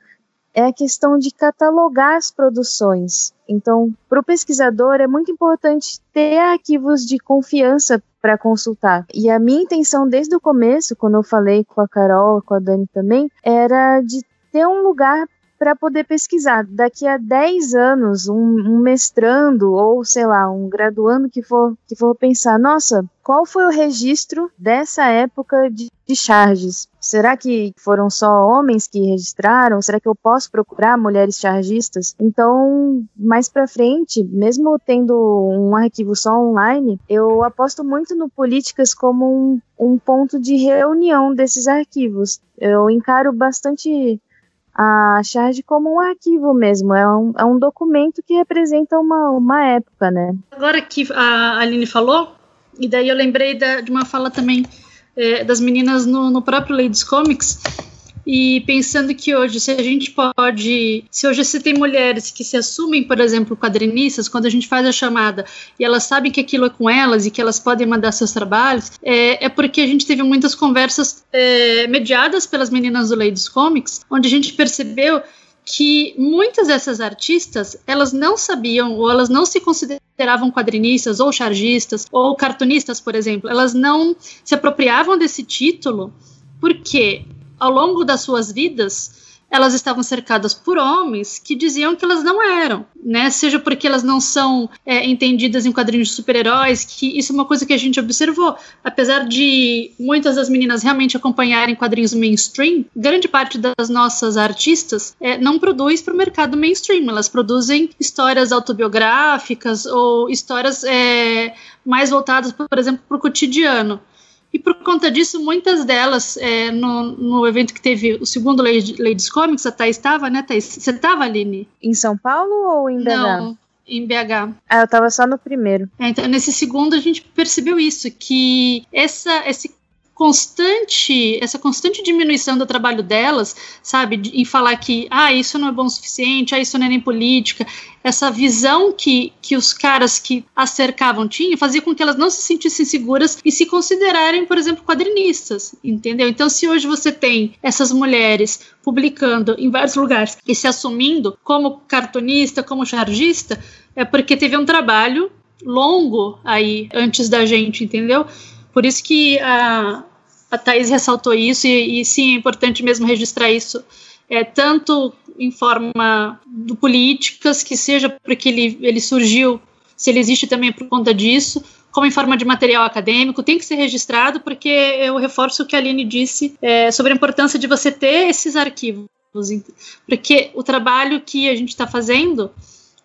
é a questão de catalogar as produções. Então, para o pesquisador é muito importante ter arquivos de confiança para consultar. E a minha intenção desde o começo, quando eu falei com a Carol, com a Dani também, era de ter um lugar para poder pesquisar. Daqui a 10 anos, um, um, mestrando ou, sei lá, um graduando que for, que for pensar, nossa, qual foi o registro dessa época de, de charges? Será que foram só homens que registraram? Será que eu posso procurar mulheres chargistas? Então, mais para frente, mesmo tendo um arquivo só online, eu aposto muito no políticas como um, um ponto de reunião desses arquivos. Eu encaro bastante a charge como um arquivo mesmo, é um, é um documento que representa uma, uma época, né? Agora que a Aline falou, e daí eu lembrei da, de uma fala também é, das meninas no, no próprio Ladies Comics, e pensando que hoje, se a gente pode. Se hoje se tem mulheres que se assumem, por exemplo, quadrinistas, quando a gente faz a chamada e elas sabem que aquilo é com elas e que elas podem mandar seus trabalhos, é, é porque a gente teve muitas conversas é, mediadas pelas meninas do Ladies Comics, onde a gente percebeu que muitas dessas artistas elas não sabiam ou elas não se consideravam quadrinistas ou chargistas ou cartunistas, por exemplo. Elas não se apropriavam desse título porque ao longo das suas vidas, elas estavam cercadas por homens que diziam que elas não eram, né? Seja porque elas não são é, entendidas em quadrinhos de super-heróis, que isso é uma coisa que a gente observou. Apesar de muitas das meninas realmente acompanharem quadrinhos mainstream, grande parte das nossas artistas é, não produz para o mercado mainstream. Elas produzem histórias autobiográficas ou histórias é, mais voltadas, por exemplo, para o cotidiano. E por conta disso, muitas delas, é, no, no evento que teve o segundo Ladies Comics, a Thais estava, né, Thais? Você estava, Aline? Em São Paulo ou em BH? Não, em BH. Ah, eu estava só no primeiro. É, então, nesse segundo, a gente percebeu isso, que essa, esse constante, essa constante diminuição do trabalho delas, sabe, em falar que, ah, isso não é bom o suficiente, ah, isso não é nem política, essa visão que, que os caras que as cercavam tinham, fazia com que elas não se sentissem seguras e se considerarem, por exemplo, quadrinistas, entendeu? Então, se hoje você tem essas mulheres publicando em vários lugares e se assumindo como cartunista, como chargista, é porque teve um trabalho longo aí antes da gente, entendeu? Por isso que a, a Thais ressaltou isso, e, e sim, é importante mesmo registrar isso, é, tanto em forma de políticas, que seja porque ele, ele surgiu, se ele existe também por conta disso, como em forma de material acadêmico, tem que ser registrado, porque eu reforço o que a Aline disse é, sobre a importância de você ter esses arquivos. Porque o trabalho que a gente está fazendo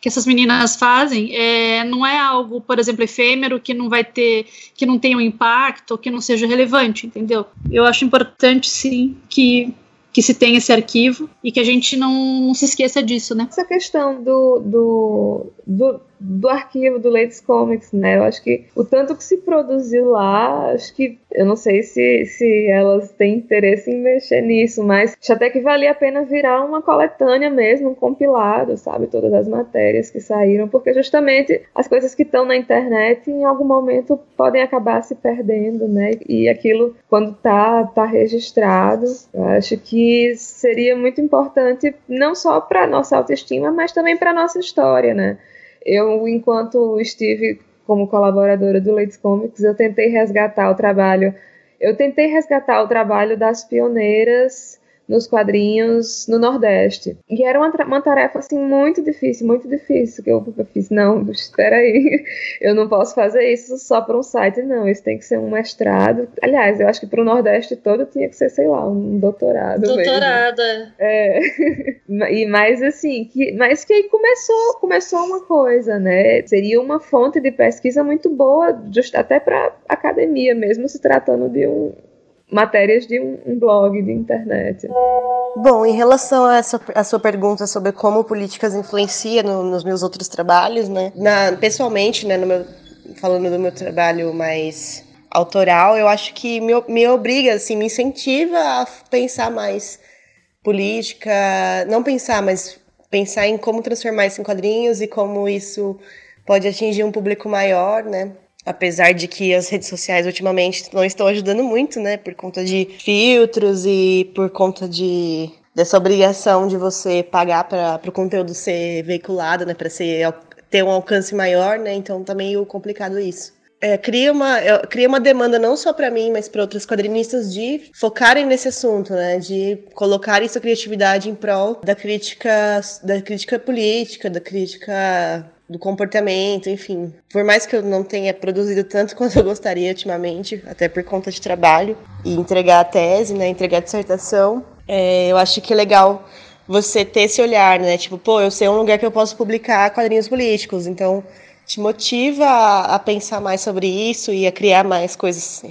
que essas meninas fazem é, não é algo, por exemplo, efêmero que não vai ter, que não tenha um impacto, que não seja relevante, entendeu? Eu acho importante sim que que se tenha esse arquivo e que a gente não, não se esqueça disso, né? Essa questão do, do, do do arquivo do Latest Comics, né? Eu acho que o tanto que se produziu lá, acho que eu não sei se, se elas têm interesse em mexer nisso, mas acho até que valia a pena virar uma coletânea mesmo, um compilado, sabe? Todas as matérias que saíram, porque justamente as coisas que estão na internet em algum momento podem acabar se perdendo, né? E aquilo, quando tá, tá registrado, acho que seria muito importante não só para nossa autoestima, mas também para nossa história, né? Eu, enquanto estive como colaboradora do Leeds Comics, eu tentei resgatar o trabalho. Eu tentei resgatar o trabalho das pioneiras nos quadrinhos no Nordeste. E era uma, uma tarefa assim muito difícil, muito difícil. Que eu, eu fiz, não, espera aí, eu não posso fazer isso só para um site, não. Isso tem que ser um mestrado. Aliás, eu acho que para o Nordeste todo tinha que ser, sei lá, um doutorado. Doutorado, é. e mais assim, que, mas que aí começou, começou uma coisa, né? Seria uma fonte de pesquisa muito boa, just, até para academia mesmo, se tratando de um matérias de um, blog de internet. Bom, em relação a, essa, a sua pergunta sobre como políticas influencia no, nos meus outros trabalhos, né? Na, pessoalmente, né, no meu, falando do meu trabalho mais autoral, eu acho que me, me obriga, assim, me incentiva a pensar mais política, não pensar, mas pensar em como transformar isso em quadrinhos e como isso pode atingir um público maior, né? Apesar de que as redes sociais ultimamente não estão ajudando muito, né? Por conta de filtros e por conta de dessa obrigação de você pagar para o conteúdo ser veiculado, né? Para ser ter um alcance maior, né? Então tá meio complicado isso. é, cria, uma, é, cria uma demanda não só para mim, mas para outros quadrinistas de focarem nesse assunto, né? De colocarem sua criatividade em prol da crítica, da crítica política, da crítica do comportamento, enfim. Por mais que eu não tenha produzido tanto quanto eu gostaria ultimamente, até por conta de trabalho, e entregar a tese, né, entregar a dissertação, é, eu acho que é legal você ter esse olhar, né, tipo, pô, eu sei um lugar que eu posso publicar quadrinhos políticos, então te motiva a, a pensar mais sobre isso e a criar mais coisas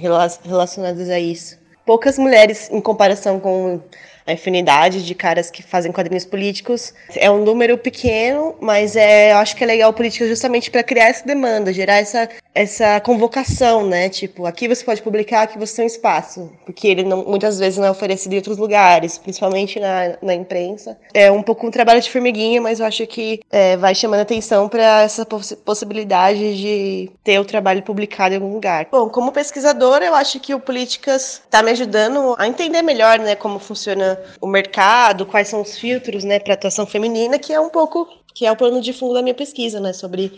relacionadas a isso. Poucas mulheres, em comparação com a infinidade de caras que fazem quadrinhos políticos. É um número pequeno, mas é, eu acho que é legal política justamente para criar essa demanda, gerar essa, essa convocação, né? Tipo, aqui você pode publicar, aqui você tem um espaço, porque ele não, muitas vezes não é oferecido em outros lugares, principalmente na, na imprensa. É um pouco um trabalho de formiguinha, mas eu acho que é, vai chamando atenção para essa poss possibilidade de ter o trabalho publicado em algum lugar. Bom, como pesquisadora, eu acho que o Políticas está me ajudando a entender melhor, né, como funciona o mercado, quais são os filtros, né, para atuação feminina, que é um pouco que é o plano de fundo da minha pesquisa, né, sobre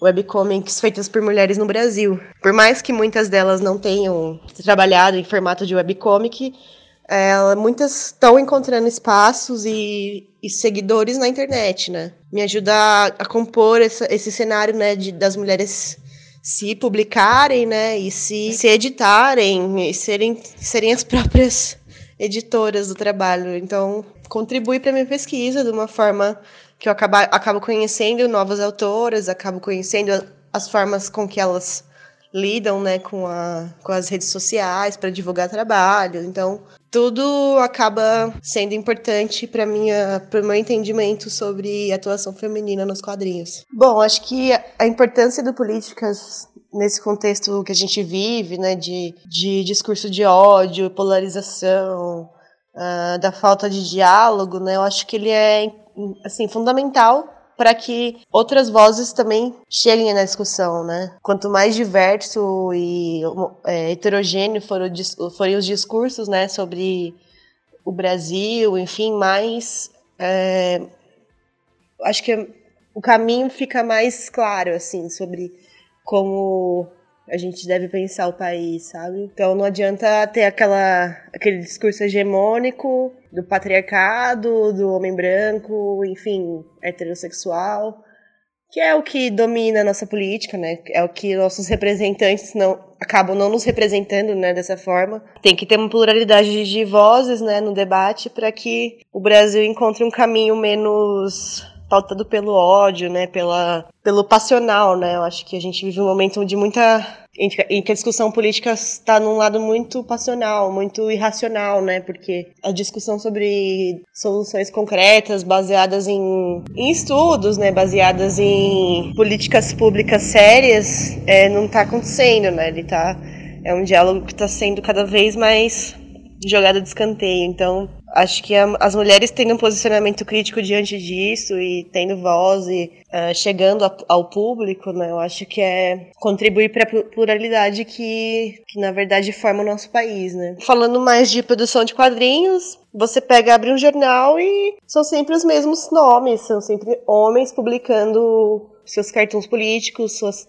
webcomics feitas por mulheres no Brasil. Por mais que muitas delas não tenham trabalhado em formato de webcomic, é, muitas estão encontrando espaços e, e, seguidores na internet, né? Me ajuda a, a compor essa, esse cenário, né, de, das mulheres se publicarem, né, e se, se editarem, e serem, serem as próprias editoras do trabalho. Então, contribui para minha pesquisa de uma forma que eu acabo, acabo conhecendo novas autoras, acabo conhecendo as formas com que elas lidam né, com, a, com as redes sociais para divulgar trabalho. Então, tudo acaba sendo importante para o meu entendimento sobre atuação feminina nos quadrinhos. Bom, acho que a importância do Políticas nesse contexto que a gente vive, né, de, de discurso de ódio, polarização, uh, da falta de diálogo, né, eu acho que ele é assim fundamental para que outras vozes também cheguem na discussão, né? Quanto mais diverso e é, heterogêneo forem for os discursos, né, sobre o Brasil, enfim, mais é, acho que o caminho fica mais claro, assim, sobre como a gente deve pensar o país, sabe? Então não adianta ter aquela, aquele discurso hegemônico do patriarcado, do homem branco, enfim, heterossexual, que é o que domina a nossa política, né? É o que nossos representantes não acabam não nos representando, né, dessa forma. Tem que ter uma pluralidade de vozes, né, no debate para que o Brasil encontre um caminho menos pautado pelo ódio, né, pela, pelo passional, né? Eu acho que a gente vive um momento de muita em que a discussão política está num lado muito passional, muito irracional, né? Porque a discussão sobre soluções concretas, baseadas em, em estudos, né? Baseadas em políticas públicas sérias, é, não está acontecendo, né? Ele tá é um diálogo que está sendo cada vez mais jogada de escanteio. Então, acho que a, as mulheres tendo um posicionamento crítico diante disso e tendo voz e uh, chegando a, ao público, né, eu acho que é contribuir para a pluralidade que, que, na verdade, forma o nosso país. Né. Falando mais de produção de quadrinhos, você pega, abre um jornal e são sempre os mesmos nomes, são sempre homens publicando seus cartões políticos, suas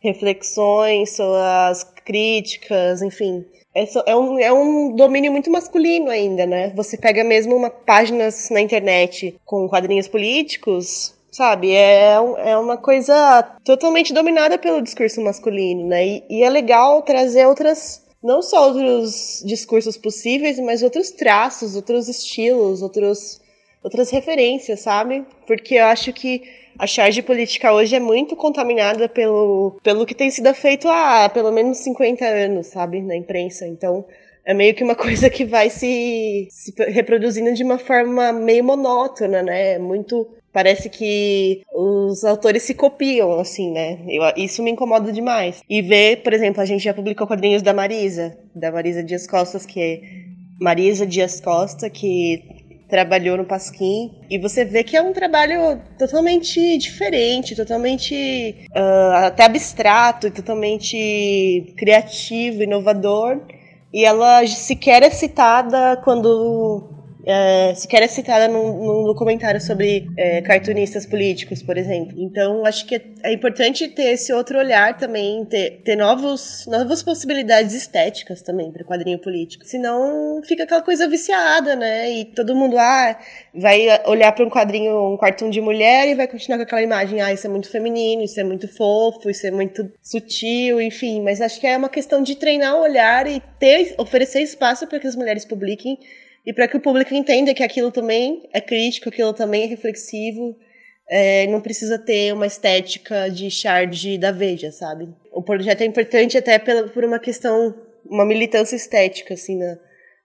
reflexões, suas críticas, enfim. É, é, um, é um domínio muito masculino ainda, né? Você pega mesmo uma páginas na internet com quadrinhos políticos, sabe? É, é uma coisa totalmente dominada pelo discurso masculino, né? E, e é legal trazer outras não só outros discursos possíveis, mas outros traços, outros estilos, outros, outras referências, sabe? Porque eu acho que a charge política hoje é muito contaminada pelo, pelo que tem sido feito há pelo menos 50 anos, sabe, na imprensa. Então, é meio que uma coisa que vai se, se reproduzindo de uma forma meio monótona, né? Muito Parece que os autores se copiam, assim, né? Eu, isso me incomoda demais. E ver, por exemplo, a gente já publicou quadrinhos da Marisa, da Marisa Dias Costas, que é Marisa Dias Costa, que trabalhou no Pasquim. E você vê que é um trabalho totalmente diferente, totalmente uh, até abstrato, totalmente criativo, inovador. E ela sequer é citada quando é, sequer é citada num, num documentário sobre é, cartunistas políticos, por exemplo. Então, acho que é, é importante ter esse outro olhar também, ter, ter novos, novas possibilidades estéticas também para quadrinho político. Senão fica aquela coisa viciada, né? E todo mundo ah, vai olhar para um quadrinho, um cartoon de mulher e vai continuar com aquela imagem, ah, isso é muito feminino, isso é muito fofo, isso é muito sutil, enfim. Mas acho que é uma questão de treinar o olhar e ter, oferecer espaço para que as mulheres publiquem e para que o público entenda que aquilo também é crítico, aquilo também é reflexivo, é, não precisa ter uma estética de charge da Veja, sabe? O projeto é importante até pela, por uma questão, uma militância estética, assim, na,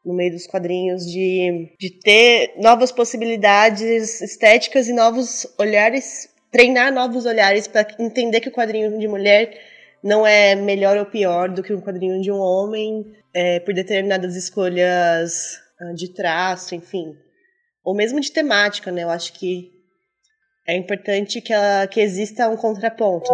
no meio dos quadrinhos, de, de ter novas possibilidades estéticas e novos olhares, treinar novos olhares para entender que o quadrinho de mulher não é melhor ou pior do que um quadrinho de um homem é, por determinadas escolhas de traço, enfim, ou mesmo de temática, né? Eu acho que é importante que, ela, que exista um contraponto.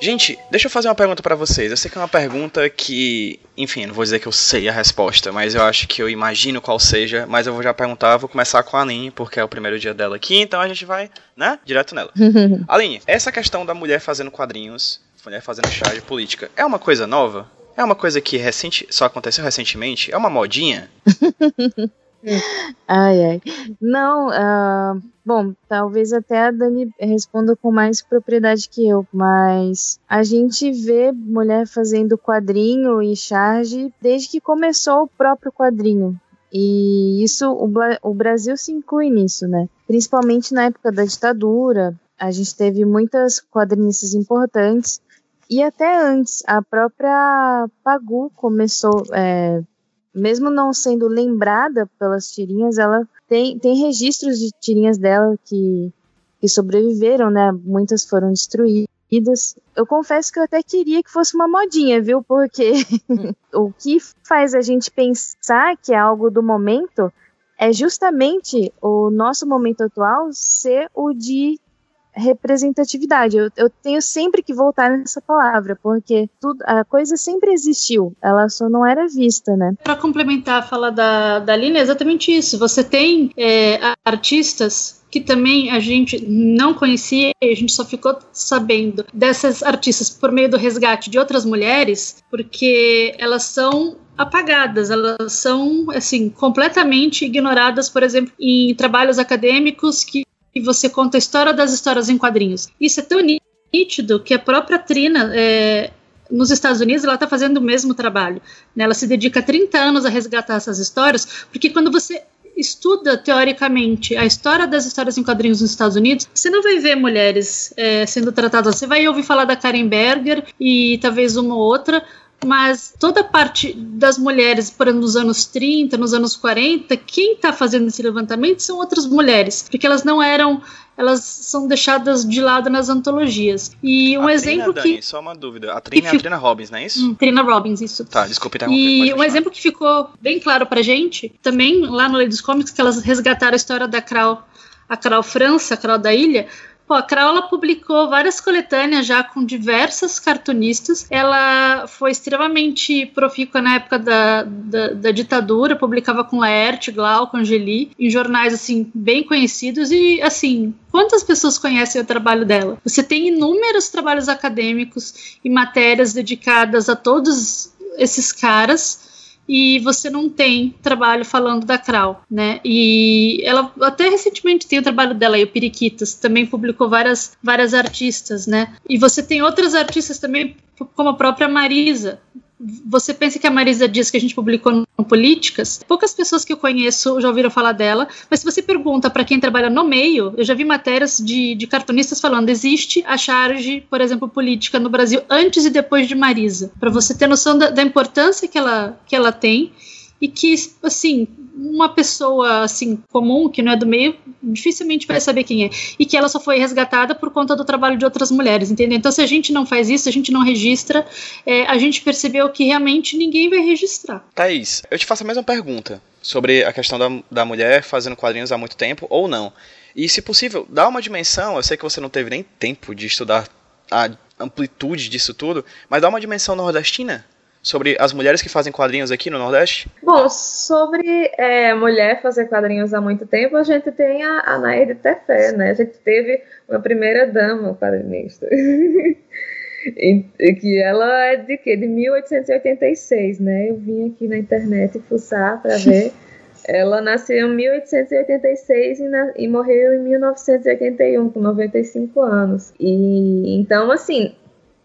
Gente, deixa eu fazer uma pergunta para vocês. Eu sei que é uma pergunta que, enfim, não vou dizer que eu sei a resposta, mas eu acho que eu imagino qual seja, mas eu vou já perguntar, vou começar com a Aline, porque é o primeiro dia dela aqui, então a gente vai, né, direto nela. Aline, essa questão da mulher fazendo quadrinhos, mulher fazendo charge política, é uma coisa nova? É uma coisa que recente, só aconteceu recentemente? É uma modinha? ai, ai. Não, uh, bom, talvez até a Dani responda com mais propriedade que eu, mas a gente vê mulher fazendo quadrinho e charge desde que começou o próprio quadrinho. E isso, o, o Brasil se inclui nisso, né? Principalmente na época da ditadura, a gente teve muitas quadrinistas importantes e até antes, a própria Pagu começou, é, mesmo não sendo lembrada pelas tirinhas, ela tem, tem registros de tirinhas dela que, que sobreviveram, né? Muitas foram destruídas. Eu confesso que eu até queria que fosse uma modinha, viu? Porque o que faz a gente pensar que é algo do momento é justamente o nosso momento atual ser o de representatividade. Eu, eu, tenho sempre que voltar nessa palavra, porque tudo, a coisa sempre existiu, ela só não era vista, né? Para complementar a fala da, da Lina, é exatamente isso. Você tem é, artistas que também a gente não conhecia e a gente só ficou sabendo dessas artistas por meio do resgate de outras mulheres, porque elas são apagadas, elas são assim completamente ignoradas, por exemplo, em trabalhos acadêmicos que e você conta a história das histórias em quadrinhos. Isso é tão nítido que a própria Trina, é, nos Estados Unidos, ela está fazendo o mesmo trabalho. Né? Ela se dedica 30 anos a resgatar essas histórias, porque quando você estuda teoricamente a história das histórias em quadrinhos nos Estados Unidos, você não vai ver mulheres é, sendo tratadas. Você vai ouvir falar da Karen Berger e talvez uma ou outra, mas toda a parte das mulheres, por exemplo, nos anos 30, nos anos 40, quem está fazendo esse levantamento são outras mulheres, porque elas não eram elas são deixadas de lado nas antologias. E um a exemplo Trina, que. Dani, só uma dúvida. A Trina é a Trina Robbins, não é isso? Hum, Trina Robbins, isso. Tá, desculpe interromper. E um exemplo que ficou bem claro pra gente, também lá no Lei dos Comics, que elas resgataram a história da Kral, a Kral França, a Kral da Ilha, Pô, a Craola publicou várias coletâneas já com diversas cartunistas. Ela foi extremamente profícua na época da, da, da ditadura, publicava com Laerte, Glauco, Angeli, em jornais assim bem conhecidos e assim, quantas pessoas conhecem o trabalho dela? Você tem inúmeros trabalhos acadêmicos e matérias dedicadas a todos esses caras e você não tem trabalho falando da Krau, né? E ela até recentemente tem o trabalho dela aí, o Periquitas, também publicou várias, várias artistas, né? E você tem outras artistas também, como a própria Marisa, você pensa que a Marisa diz que a gente publicou no Políticas, poucas pessoas que eu conheço já ouviram falar dela, mas se você pergunta para quem trabalha no meio, eu já vi matérias de, de cartunistas falando, existe a charge, por exemplo, política no Brasil antes e depois de Marisa, para você ter noção da, da importância que ela, que ela tem e que, assim, uma pessoa assim comum que não é do meio dificilmente vai saber quem é e que ela só foi resgatada por conta do trabalho de outras mulheres, entendeu? Então se a gente não faz isso, a gente não registra, é, a gente percebeu que realmente ninguém vai registrar. Thaís, eu te faço a mesma pergunta sobre a questão da, da mulher fazendo quadrinhos há muito tempo ou não. E se possível, dá uma dimensão, eu sei que você não teve nem tempo de estudar a amplitude disso tudo, mas dá uma dimensão nordestina sobre as mulheres que fazem quadrinhos aqui no Nordeste? Bom, sobre é, mulher fazer quadrinhos há muito tempo, a gente tem a, a Nair Tefé, né? A gente teve uma primeira dama quadrinista. E, que ela é de quê? De 1886, né? Eu vim aqui na internet fuçar para ver. Ela nasceu em 1886 e, na, e, morreu em 1981, com 95 anos. E então, assim,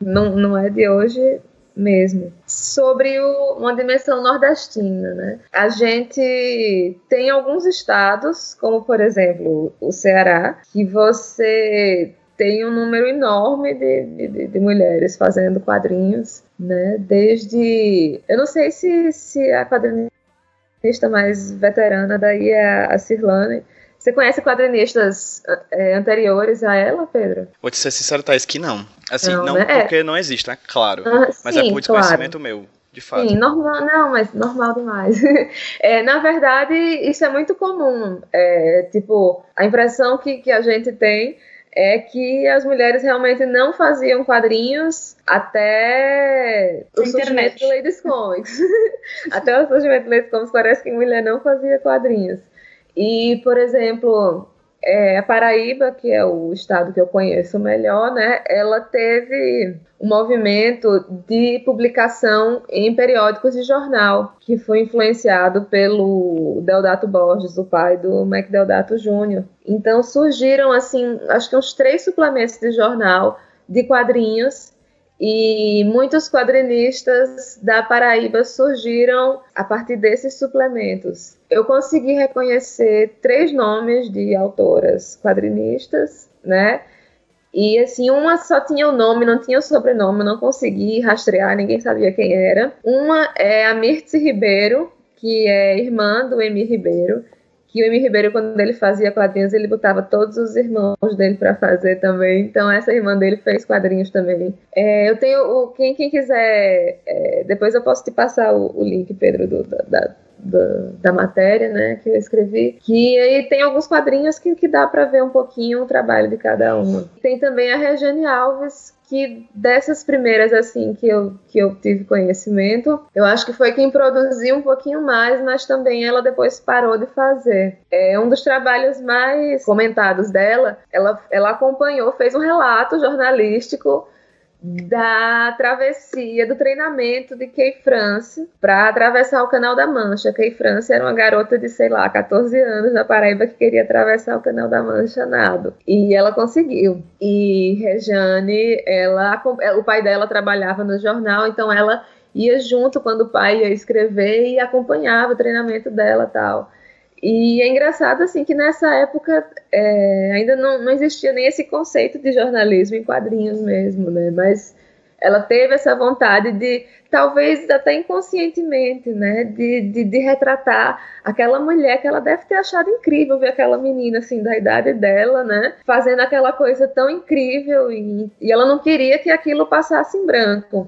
não, não é de hoje mesmo. Sobre o, uma dimensão nordestina, né? A gente tem alguns estados, como por exemplo o Ceará, que você tem um número enorme de, de, de, mulheres fazendo quadrinhos, né? Desde. Eu não sei se, se a quadrinista mais veterana daí é a Cirlane. Você conhece quadrinistas é, anteriores a ela, Pedro? Vou te ser sincero, Thais, que não. Assim, não, não né? porque é. não existe, né? Claro. Ah, mas sim, é por desconhecimento claro. meu. De fato. Sim, normal, não, mas normal demais. É, na verdade, isso é muito comum. É, tipo, a impressão que, que a gente tem é que as mulheres realmente não faziam quadrinhos até o surgimento do Ladies Comics. até o surgimento do Ladies Comics parece que mulher não fazia quadrinhos. E, por exemplo, é, a Paraíba, que é o estado que eu conheço melhor, né, ela teve um movimento de publicação em periódicos de jornal, que foi influenciado pelo Deodato Borges, o pai do Mac Deodato Júnior. Então surgiram, assim, acho que uns três suplementos de jornal de quadrinhos e muitos quadrinistas da Paraíba surgiram a partir desses suplementos. Eu consegui reconhecer três nomes de autoras quadrinistas, né? E assim, uma só tinha o nome, não tinha o sobrenome, não consegui rastrear, ninguém sabia quem era. Uma é a Mirtz Ribeiro, que é irmã do Emir Ribeiro que o Emir Ribeiro, quando ele fazia quadrinhos, ele botava todos os irmãos dele para fazer também. Então, essa irmã dele fez quadrinhos também. É, eu tenho. O, quem, quem quiser. É, depois eu posso te passar o, o link, Pedro, do, da, da, da, matéria, né, que eu escrevi, que aí tem alguns quadrinhos que, que dá para ver um pouquinho o trabalho de cada uma. Tem também a Regiane Alves, que dessas primeiras assim que eu, que eu tive conhecimento, eu acho que foi quem produziu um pouquinho mais, mas também ela depois parou de fazer. É um dos trabalhos mais comentados dela, ela, ela acompanhou, fez um relato jornalístico da travessia, do treinamento de Kay France para atravessar o Canal da Mancha. Kay France era uma garota de, sei lá, 14 anos na Paraíba que queria atravessar o Canal da Mancha nado. E ela conseguiu. E Rejane, ela, o pai dela trabalhava no jornal, então ela ia junto quando o pai ia escrever e acompanhava o treinamento dela tal. E é engraçado assim que nessa época é, ainda não, não existia nem esse conceito de jornalismo em quadrinhos mesmo, né? Mas ela teve essa vontade de, talvez até inconscientemente, né, de, de, de, retratar aquela mulher que ela deve ter achado incrível ver aquela menina assim da idade dela, né, fazendo aquela coisa tão incrível e, e ela não queria que aquilo passasse em branco.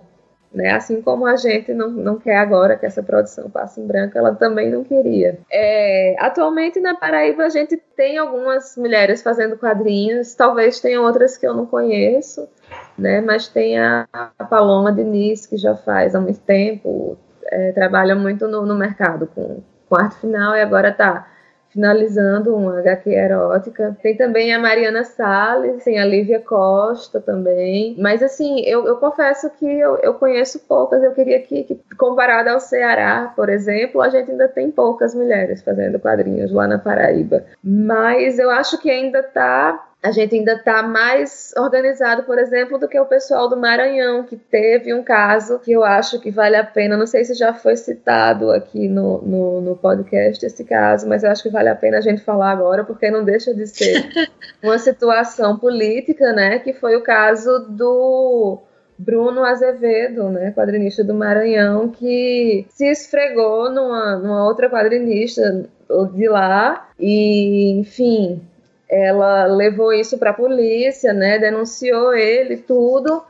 Né? Assim como a gente não, não quer agora que essa produção passe em branco, ela também não queria. É, atualmente na Paraíba a gente tem algumas mulheres fazendo quadrinhos, talvez tenha outras que eu não conheço, né? mas tem a, a Paloma Diniz, que já faz há muito tempo, é, trabalha muito no, no mercado com, com arte final e agora está finalizando uma HQ erótica. Tem também a Mariana Salles, tem a Lívia Costa também. Mas assim, eu, eu confesso que eu, eu, conheço poucas. Eu queria que, que, comparado ao Ceará, por exemplo, a gente ainda tem poucas mulheres fazendo quadrinhos lá na Paraíba. Mas eu acho que ainda está a gente ainda está mais organizado, por exemplo, do que o pessoal do Maranhão, que teve um caso que eu acho que vale a pena. Não sei se já foi citado aqui no, no, no, podcast esse caso, mas eu acho que vale a pena a gente falar agora, porque não deixa de ser uma situação política, né? Que foi o caso do Bruno Azevedo, né, quadrinista do Maranhão, que se esfregou numa, numa outra quadrinista de lá e, enfim, ela levou isso para a polícia, né, denunciou ele, tudo,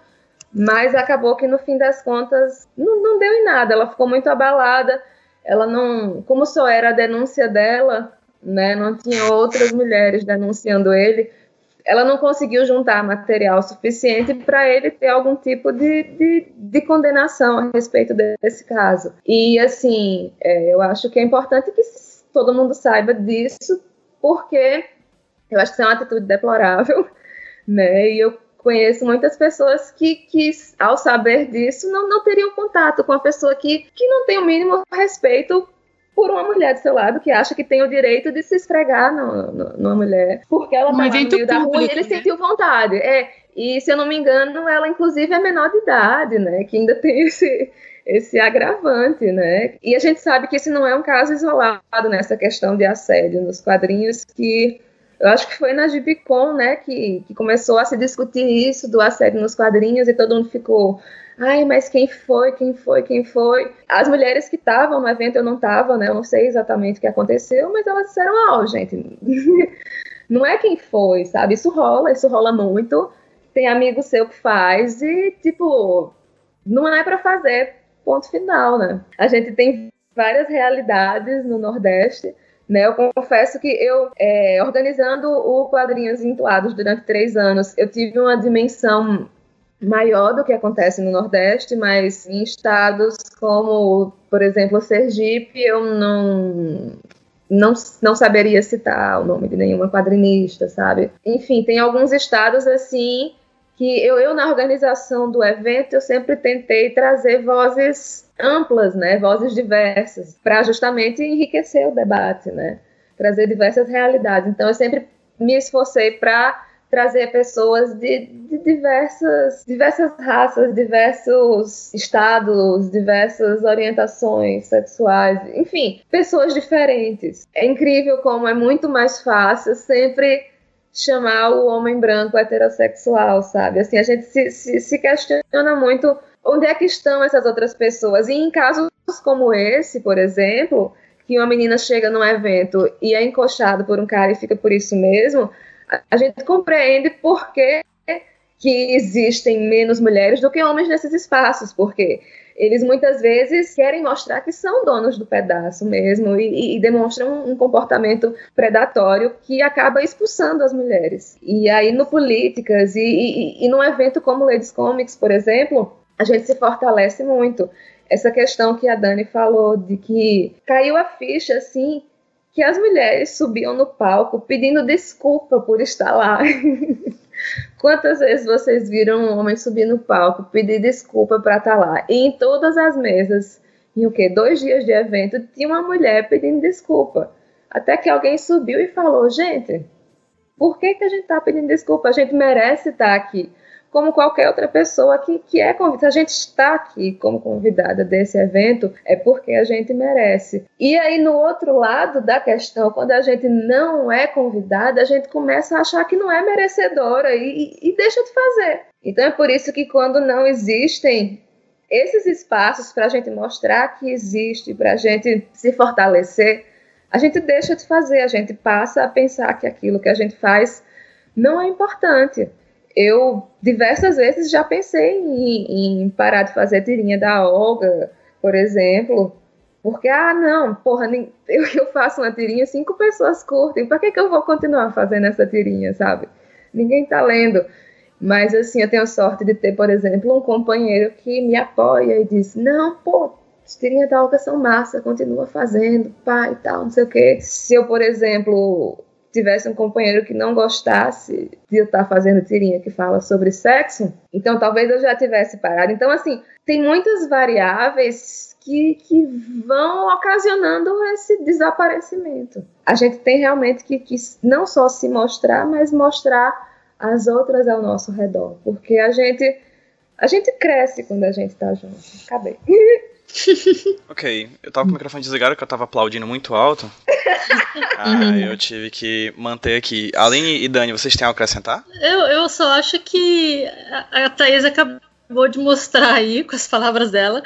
mas acabou que no fim das contas não, não deu em nada. Ela ficou muito abalada. Ela não, como só era a denúncia dela, né, não tinha outras mulheres denunciando ele. ela não conseguiu juntar material suficiente para ele ter algum tipo de, de, de, condenação a respeito desse caso. E, assim, é, eu acho que é importante que todo mundo saiba disso, porque eu acho que isso é uma atitude deplorável, né? E eu conheço muitas pessoas que, que ao saber disso, não, não teriam contato com a pessoa que, que não tem o mínimo respeito por uma mulher do seu lado que acha que tem o direito de se esfregar no, no, numa mulher porque ela um tá no meio público, da rua e ele né? sentiu vontade. É, e se eu não me engano, ela inclusive é menor de idade, né? Que ainda tem esse, esse agravante, né? E a gente sabe que esse não é um caso isolado nessa questão de assédio nos quadrinhos que eu acho que foi na Gibicon, né, que, que começou a se discutir isso do assédio nos quadrinhos e todo mundo ficou Ai, mas quem foi? Quem foi? Quem foi? As mulheres que estavam no evento, eu não estava, né? Eu não sei exatamente o que aconteceu, mas elas disseram: Ó, oh, gente, não é quem foi, sabe? Isso rola, isso rola muito. Tem amigo seu que faz e, tipo, não é para fazer, ponto final, né? A gente tem várias realidades no Nordeste. Né, eu confesso que eu, é, organizando o Quadrinhos Entoados durante três anos, eu tive uma dimensão maior do que acontece no Nordeste, mas em estados como, por exemplo, Sergipe, eu não não, não saberia citar o nome de nenhuma quadrinista, sabe? Enfim, tem alguns estados assim que eu, eu na organização do evento eu sempre tentei trazer vozes amplas, né, vozes diversas, para justamente enriquecer o debate, né, trazer diversas realidades. Então eu sempre me esforcei para trazer pessoas de, de, diversas, diversas raças, diversos estados, diversas orientações sexuais, enfim, pessoas diferentes. É incrível como é muito mais fácil sempre chamar o homem branco heterossexual, sabe? Assim, a gente se, se, se questiona muito onde é que estão essas outras pessoas. E em casos como esse, por exemplo, que uma menina chega num evento e é encoxada por um cara e fica por isso mesmo, a gente compreende por que, que existem menos mulheres do que homens nesses espaços, porque eles muitas vezes querem mostrar que são donos do pedaço mesmo e, e, demonstram um comportamento predatório que acaba expulsando as mulheres. E aí no Políticas e, e, e num evento como Ladies Comics, por exemplo, a gente se fortalece muito. Essa questão que a Dani falou de que caiu a ficha assim que as mulheres subiam no palco pedindo desculpa por estar lá. Quantas vezes vocês viram um homem subir no palco pedir desculpa para estar lá? E em todas as mesas, em o que? Dois dias de evento, tinha uma mulher pedindo desculpa. Até que alguém subiu e falou: gente, por que, que a gente está pedindo desculpa? A gente merece estar aqui como qualquer outra pessoa que, que é convidada. A gente está aqui como convidada desse evento é porque a gente merece. E aí, no outro lado da questão, quando a gente não é convidada, a gente começa a achar que não é merecedora e, e deixa de fazer. Então, é por isso que quando não existem esses espaços para a gente mostrar que existe, para a gente se fortalecer, a gente deixa de fazer, a gente passa a pensar que aquilo que a gente faz não é importante eu diversas vezes já pensei em, em, parar de fazer tirinha da Olga, por exemplo, porque, ah, não, porra, eu, eu faço uma tirinha, cinco pessoas curtem, para que, que eu vou continuar fazendo essa tirinha, sabe? Ninguém tá lendo. Mas, assim, eu tenho sorte de ter, por exemplo, um companheiro que me apoia e diz: não, pô, as tirinhas da Olga são massa, continua fazendo, pai e tal, não sei o quê. Se eu, por exemplo, tivesse um companheiro que não gostasse de eu estar fazendo tirinha que fala sobre sexo, então talvez eu já tivesse parado. Então, assim, tem muitas variáveis que, que vão ocasionando esse desaparecimento. A gente tem realmente que, que não só se mostrar, mas mostrar as outras ao nosso redor, porque a gente a gente cresce quando a gente tá junto. Acabei. ok, eu tava com o microfone desligado porque eu tava aplaudindo muito alto. ah, eu tive que manter aqui. Aline e Dani, vocês têm algo a acrescentar? Eu, eu só acho que a, a Thaís acabou de mostrar aí, com as palavras dela,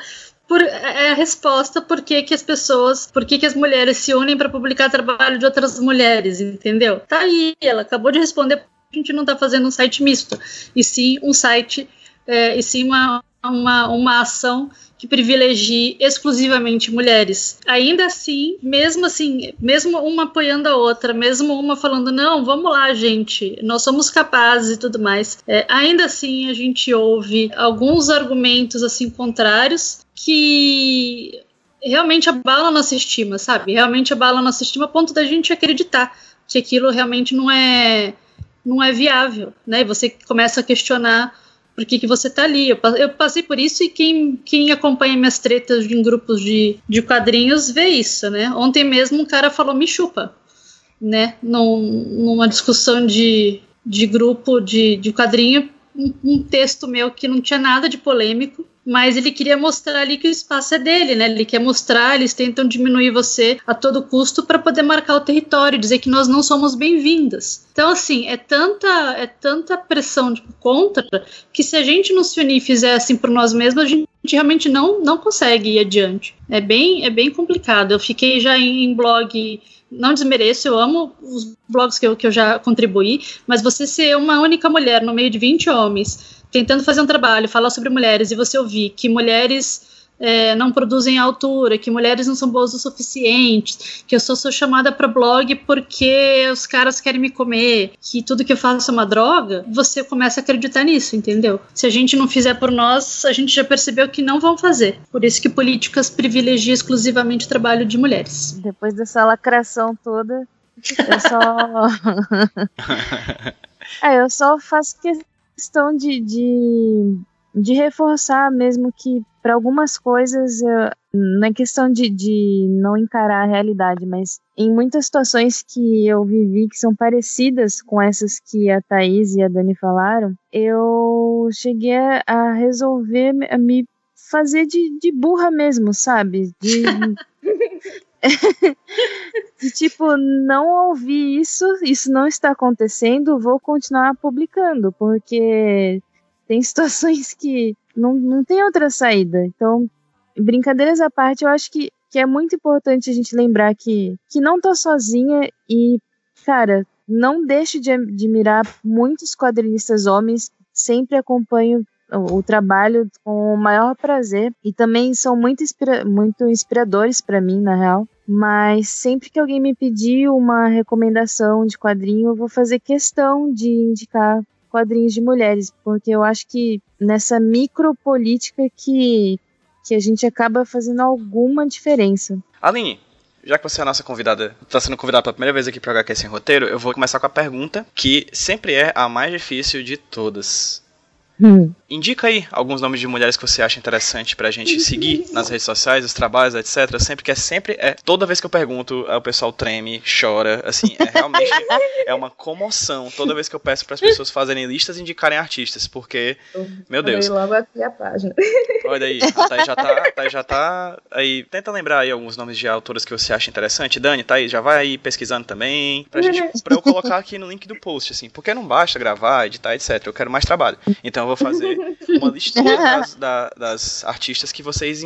por, é a resposta por que, que as pessoas, por que, que as mulheres se unem para publicar trabalho de outras mulheres, entendeu? Tá aí, ela acabou de responder a gente não tá fazendo um site misto, e sim um site, é, e sim uma, uma, uma ação que privilegie exclusivamente mulheres. Ainda assim, mesmo assim, mesmo uma apoiando a outra, mesmo uma falando, não, vamos lá, gente, nós somos capazes e tudo mais, é, ainda assim a gente ouve alguns argumentos assim contrários que realmente abalam nossa estima, sabe? Realmente abalam nossa estima a ponto da gente acreditar que aquilo realmente não é não é viável, né? E você começa a questionar por que, que você tá ali. Eu, eu, passei por isso e quem, quem acompanha minhas tretas em grupos de, de quadrinhos vê isso, né? Ontem mesmo um cara falou me chupa, né? Num, numa discussão de, de grupo de, de quadrinho, um, um texto meu que não tinha nada de polêmico, mas ele queria mostrar ali que o espaço é dele, né? Ele quer mostrar, eles tentam diminuir você a todo custo para poder marcar o território, dizer que nós não somos bem-vindas. Então, assim, é tanta, é tanta pressão tipo, contra que se a gente não se unir e fizer assim por nós mesmos, a gente realmente não, não consegue ir adiante. É bem, é bem complicado. Eu fiquei já em, em blog não desmereço, eu amo os blogs que eu, que eu já contribuí, mas você ser uma única mulher no meio de 20 homens tentando fazer um trabalho, falar sobre mulheres, e você ouvir que mulheres é, não produzem altura, que mulheres não são boas o suficiente, que eu só sou chamada para blog porque os caras querem me comer, que tudo que eu faço é uma droga, você começa a acreditar nisso, entendeu? Se a gente não fizer por nós, a gente já percebeu que não vão fazer. Por isso que políticas privilegiam exclusivamente o trabalho de mulheres. Depois dessa lacração toda, eu só. é, eu só faço que questão de, de, de reforçar mesmo que para algumas coisas não é questão de, de não encarar a realidade, mas em muitas situações que eu vivi que são parecidas com essas que a Thaís e a Dani falaram, eu cheguei a resolver a me fazer de, de burra mesmo, sabe? De, de tipo, não ouvi isso, isso não está acontecendo, vou continuar publicando, porque tem situações que não, não tem outra saída. Então, brincadeiras à parte, eu acho que, que é muito importante a gente lembrar que, que não tô sozinha e, cara, não deixe de admirar muitos quadrinistas homens, sempre acompanho o, o trabalho com o maior prazer e também são muito, inspira muito inspiradores para mim, na real mas sempre que alguém me pedir uma recomendação de quadrinho, eu vou fazer questão de indicar quadrinhos de mulheres, porque eu acho que nessa micropolítica que, que a gente acaba fazendo alguma diferença. Aline, já que você é a nossa convidada, está sendo convidada pela primeira vez aqui para o HQ Sem Roteiro, eu vou começar com a pergunta que sempre é a mais difícil de todas. Hum. Indica aí alguns nomes de mulheres que você acha interessante pra gente seguir nas redes sociais, os trabalhos, etc. Sempre que é sempre é toda vez que eu pergunto, o pessoal treme, chora, assim, é realmente é uma comoção toda vez que eu peço para as pessoas fazerem listas e indicarem artistas, porque meu Deus. logo aqui a página. Olha aí, a já tá, Thaís já tá aí, tenta lembrar aí alguns nomes de autoras que você acha interessante. Dani, Thaís, já vai aí pesquisando também, pra gente para eu colocar aqui no link do post assim, porque não basta gravar, editar, etc. Eu quero mais trabalho. Então eu vou fazer uma listinha das, da, das artistas que vocês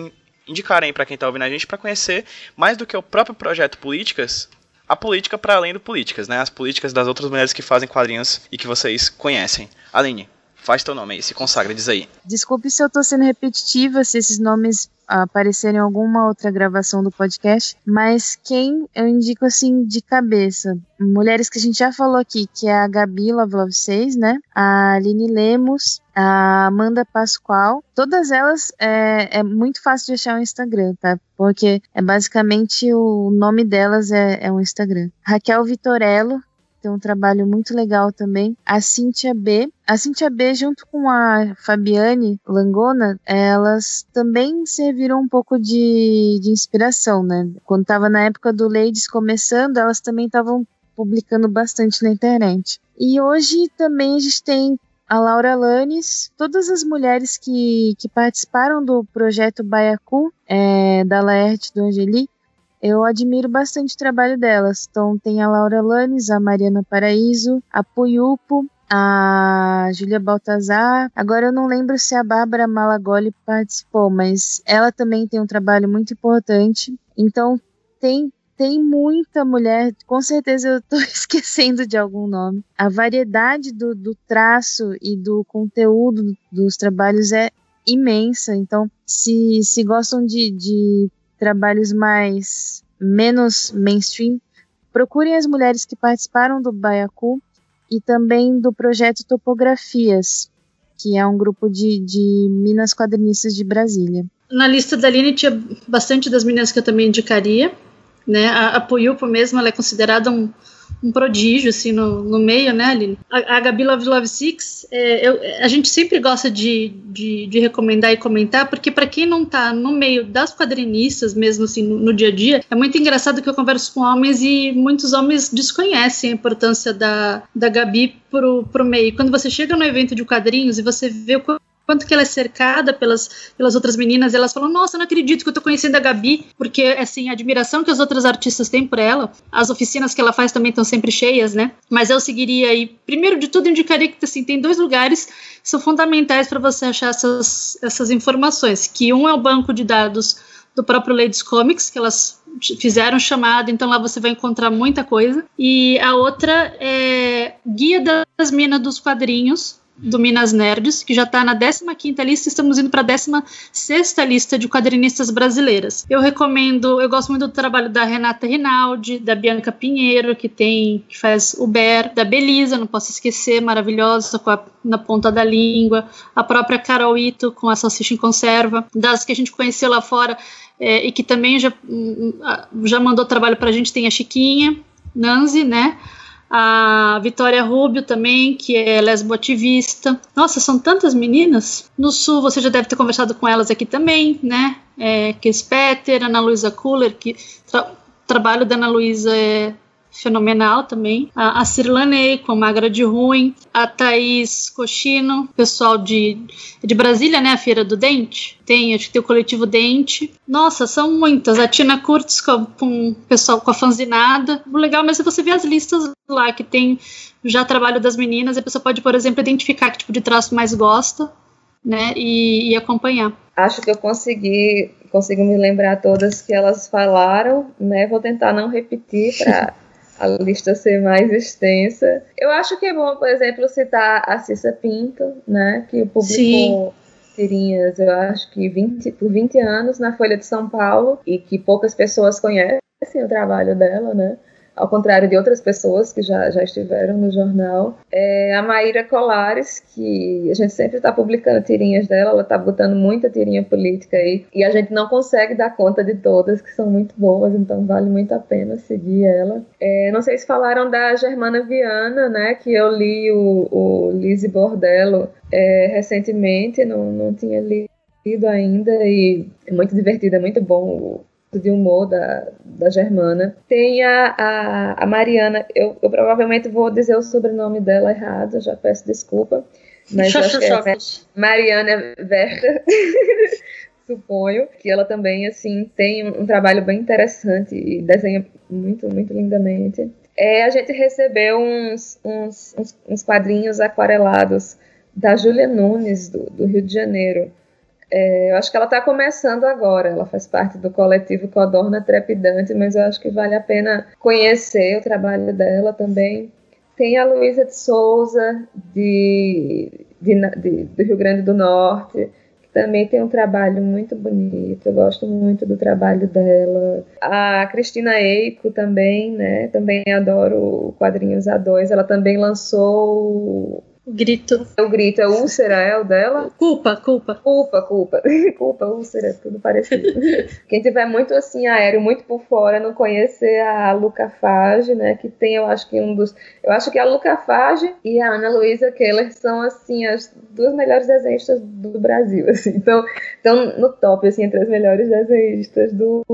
indicarem para quem está ouvindo a gente para conhecer mais do que o próprio projeto Políticas, a política para além do políticas, né? As políticas das outras mulheres que fazem quadrinhos e que vocês conhecem. Aline, faz teu nome aí, se consagra, diz aí. Desculpe se eu tô sendo repetitiva, se esses nomes aparecer em alguma outra gravação do podcast, mas quem eu indico assim de cabeça? Mulheres que a gente já falou aqui, que é a Gabi Love Love 6, né? A Aline Lemos, a Amanda Pascoal. Todas elas é, é muito fácil de achar o Instagram, tá? Porque é basicamente o nome delas é, é um Instagram. Raquel Vitorello, tem um trabalho muito legal também. A Cíntia B. A Cíntia B, junto com a Fabiane Langona, elas também serviram um pouco de, de inspiração, né? Quando estava na época do Ladies começando, elas também estavam publicando bastante na internet. E hoje também a gente tem a Laura Lanes, todas as mulheres que, que participaram do projeto Baiacu, é, da Laerte do Angeli, eu admiro bastante o trabalho delas. Então tem a Laura Lanes, a Mariana Paraíso, a Puyupo, a Júlia Baltazar. Agora eu não lembro se a Bárbara Malagoli participou, mas ela também tem um trabalho muito importante. Então tem tem muita mulher, com certeza eu estou esquecendo de algum nome. A variedade do, do traço e do conteúdo dos trabalhos é imensa. Então, se, se gostam de, de trabalhos mais menos mainstream, procurem as mulheres que participaram do Baiacu e também do projeto Topografias, que é um grupo de, de minas quadrinistas de Brasília. Na lista da Aline tinha bastante das meninas que eu também indicaria. Né? A, a Puyupo mesmo ela é considerada um, um prodígio assim no, no meio, né, Aline? A, a Gabi Love Love Six, é, eu, a gente sempre gosta de, de, de recomendar e comentar, porque para quem não tá no meio das quadrinistas, mesmo assim, no, no, dia a dia, é muito engraçado que eu converso com homens e muitos homens desconhecem a importância da, da Gabi pro, pro meio. Quando você chega no evento de quadrinhos e você vê o quanto que ela é cercada pelas, pelas outras meninas, elas falam, nossa, não acredito que eu tô conhecendo a Gabi, porque, assim, a admiração que as outras artistas têm por ela, as oficinas que ela faz também estão sempre cheias, né? Mas eu seguiria aí, primeiro de tudo, indicaria que, assim, tem dois lugares que são fundamentais para você achar essas, essas informações, que um é o banco de dados do próprio Ladies Comics, que elas fizeram chamada, então lá você vai encontrar muita coisa. E a outra é Guia das Minas dos Quadrinhos, do Minas Nerds, que já está na 15ª lista, estamos indo para a 16ª lista de quadrinistas brasileiras. Eu recomendo, eu gosto muito do trabalho da Renata Rinaldi, da Bianca Pinheiro, que tem que faz o Ber, da Belisa, não posso esquecer, maravilhosa, com a, na ponta da língua, a própria Carol Ito com a Salsicha em Conserva, das que a gente conheceu lá fora é, e que também já, hum, hum, já mandou trabalho para a gente, tem a Chiquinha, Nanzi, né? A Vitória Rubio também, que é lesboativista. Nossa, são tantas meninas. No Sul, você já deve ter conversado com elas aqui também, né? É, Kes Peter, Ana Luísa Kuller, que tra trabalho da Ana Luísa é fenomenal também. A, a Cirlanei, com Magra de Ruim. A Thaís Cochino, pessoal de, de Brasília, né? A Feira do Dente. Tem, acho que tem o coletivo Dente. Nossa, são muitas. A Tina Kurtz com, com o pessoal com a fanzinada. O legal mas é você ver as listas lá que tem já trabalho das meninas. A pessoa pode, por exemplo, identificar que tipo de traço mais gosta. Né, e, e acompanhar. Acho que eu consegui consigo me lembrar todas que elas falaram, né? Vou tentar não repetir para a lista ser mais extensa. Eu acho que é bom, por exemplo, citar a Cissa Pinto, né, que publicou tirinhas, eu acho que 20, por 20 anos na Folha de São Paulo e que poucas pessoas conhecem o trabalho dela, né? Ao contrário de outras pessoas que já, já estiveram no jornal. É a Maíra Colares, que a gente sempre está publicando tirinhas dela, ela está botando muita tirinha política aí, e a gente não consegue dar conta de todas, que são muito boas, então vale muito a pena seguir ela. É, não sei se falaram da Germana Viana, né, que eu li o, o Lise Bordello é, recentemente, não, não tinha lido ainda, e é muito divertido, é muito bom de humor da, da Germana. Tem a, a, a Mariana, eu, eu, provavelmente vou dizer o sobrenome dela errado, já peço desculpa. Mas acho que é Mariana Werther, suponho, que ela também assim tem um, um, trabalho bem interessante e desenha muito, muito lindamente. É, a gente recebeu uns, uns, uns, uns quadrinhos aquarelados da Júlia Nunes, do, do Rio de Janeiro. É, eu acho que ela está começando agora, ela faz parte do coletivo Codorna Trepidante, mas eu acho que vale a pena conhecer o trabalho dela também. Tem a Luísa de Souza, de, de, de, do Rio Grande do Norte, que também tem um trabalho muito bonito, eu gosto muito do trabalho dela. A Cristina Eico também, né? Também adoro quadrinhos A2, ela também lançou Grito. O grito é úlcera, é o dela? Culpa, culpa. Culpa, culpa. culpa, úlcera, tudo parecido. Quem tiver muito assim aéreo, muito por fora, não conhecer a Luca Fage, né? Que tem, eu acho que um dos. Eu acho que a Luca Fage e a Ana Luísa Keller são assim as duas melhores desenhistas do Brasil. Assim. Então, estão no top, assim, entre as melhores desenhistas do,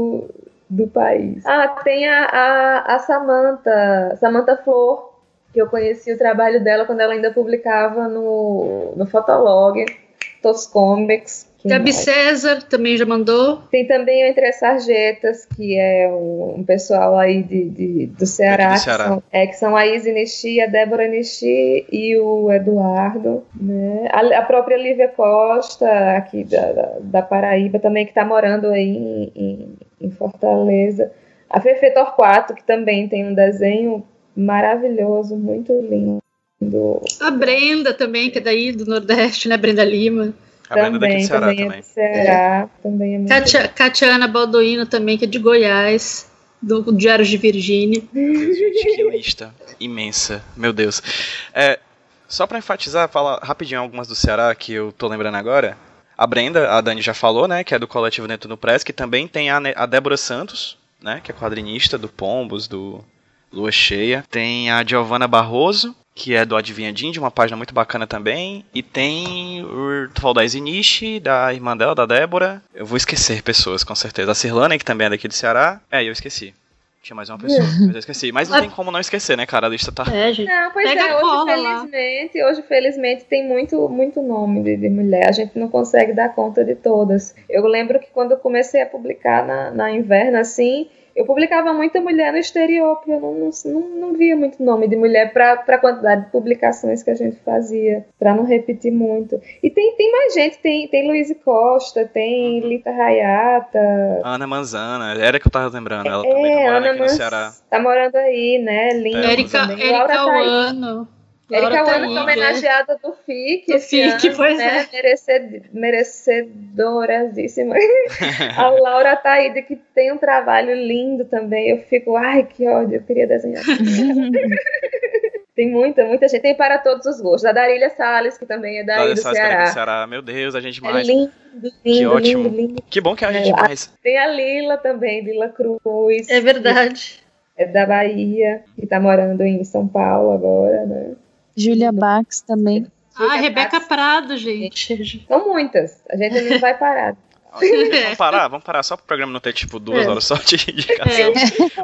do país. Ah, tem a, a, a Samantha, Samantha Flor que eu conheci o trabalho dela quando ela ainda publicava no, no Fotolog, Tos Comics. Gabi César também já mandou. Tem também o Entre as Sarjetas, que é um, um pessoal aí de, de do Ceará. Do Ceará. Que, são, é, que são a Izzy Nishi, a Débora Nishi e o Eduardo. Né? A, a, própria Lívia Costa, aqui da, da, da Paraíba, também, que está morando aí em, em, em Fortaleza. A Fefe Torquato, que também tem um desenho maravilhoso, muito lindo. A Brenda também, que é daí do Nordeste, né? Brenda Lima. A Brenda daqui do Também, Ceará também é também. do Ceará. Também é muito Katia, Katiana Balduino também, que é de Goiás, do Diário de Virgínia. Gente, que lista imensa. Meu Deus. É, só pra enfatizar, falar rapidinho algumas do Ceará que eu tô lembrando agora. A Brenda, a Dani já falou, né, que é do coletivo do Press, que também tem a, Ne- a Débora Santos, né, que é quadrinista do Pombos, do Lua Cheia. Tem a Giovanna Barroso, que é do Adivinhadinho, de uma página muito bacana também. E tem o tu falou da irmã dela, da Débora. Eu vou esquecer pessoas, com certeza. A Cirlane, que também é daqui do Ceará. É, eu esqueci. Tinha mais uma pessoa, mas eu esqueci. Mas não tem como não esquecer, né, cara? A lista tá. É, gente. Não, pois Pega é, hoje cola lá. felizmente, hoje felizmente tem muito, muito nome de, de mulher. A gente não consegue dar conta de todas. Eu lembro que quando eu comecei a publicar na, na Inverno, assim, eu publicava muita mulher no exterior, porque eu não, não, não, via muito nome de mulher para a quantidade de publicações que a gente fazia, para não repetir muito. E tem, tem mais gente, tem, tem Luiz Costa, tem Lita Hayata, Ana Manzana, era que eu tava lembrando. Ela também tá é, morando Ana aqui no Mans Ceará. tá morando aí, né? Linda É, Erika, também. Laura Erika Thaís. Wano. Erika Wano foi Taíde. homenageada do FIC. Do FIC, ano, pois né? é. Mereced, merecedorazíssima. a Laura Taíde, que tem um trabalho lindo também. Eu fico, ai, que ódio, eu queria desenhar. tem muita, muita gente. Tem para todos os gostos. A Darília Salles, que também é daí Olha do cara aqui Ceará. do Ceará. Meu Deus, a gente É mais. lindo, lindo, Que ótimo. lindo, lindo. Que bom que a gente É, mais. Tem a Lila também, Lila Cruz. É verdade. É da Bahia, que tá morando em São Paulo agora, né? Júlia Bax também. Ah, Rebeca Prado, gente. São muitas. A gente não vai parar. Vamos parar, vamos parar só pro programa não ter tipo duas É. horas só de indicação.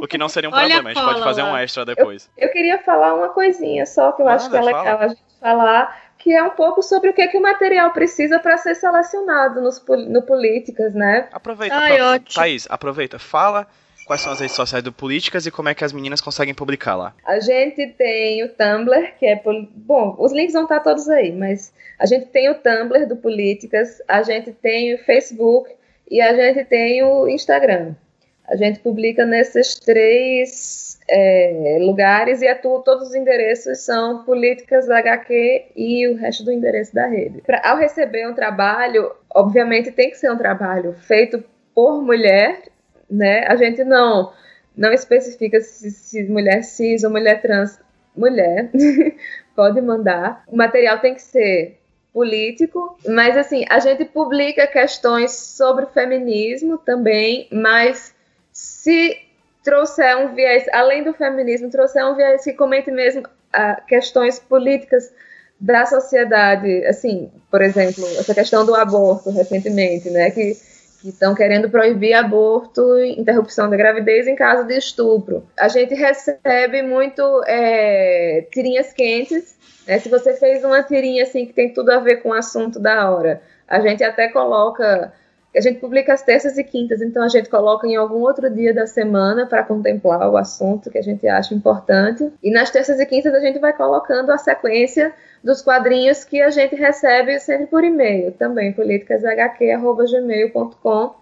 O que não seria um Olha problema, a a gente pode fazer um lá. extra depois. Eu queria falar uma coisinha só que eu acho que é legal fala. a gente falar, que é um pouco sobre o que, que o material precisa para ser selecionado nos, no Políticas, né? Aproveita, Ai, apro- ótimo. Thaís, aproveita, fala quais são as redes sociais do Políticas e como é que as meninas conseguem publicar lá. A gente tem o Tumblr, que é. Bom, os links vão estar todos aí, mas a gente tem o Tumblr do Políticas, a gente tem o Facebook e a gente tem o Instagram. A gente publica nesses três é, lugares e tu- todos os endereços são Políticas HQ e o resto do endereço da rede. Pra, ao receber um trabalho, obviamente tem que ser um trabalho feito por mulher, né? A gente não não especifica se, se mulher cis ou mulher trans, mulher, pode mandar. O material tem que ser político, mas assim, a gente publica questões sobre feminismo também, mas se trouxer um viés, além do feminismo, trouxer um viés que comente mesmo ah, questões políticas da sociedade, assim, por exemplo, essa questão do aborto recentemente, né, que que estão querendo proibir aborto e interrupção da gravidez em caso de estupro. A gente recebe muito é, tirinhas quentes. né? Se você fez uma tirinha assim que tem tudo a ver com o assunto da hora, a gente até coloca. A gente publica as terças e quintas, então a gente coloca em algum outro dia da semana para contemplar o assunto que a gente acha importante. E nas terças e quintas a gente vai colocando a sequência dos quadrinhos que a gente recebe sempre por e-mail também, politicashq.gmail.com.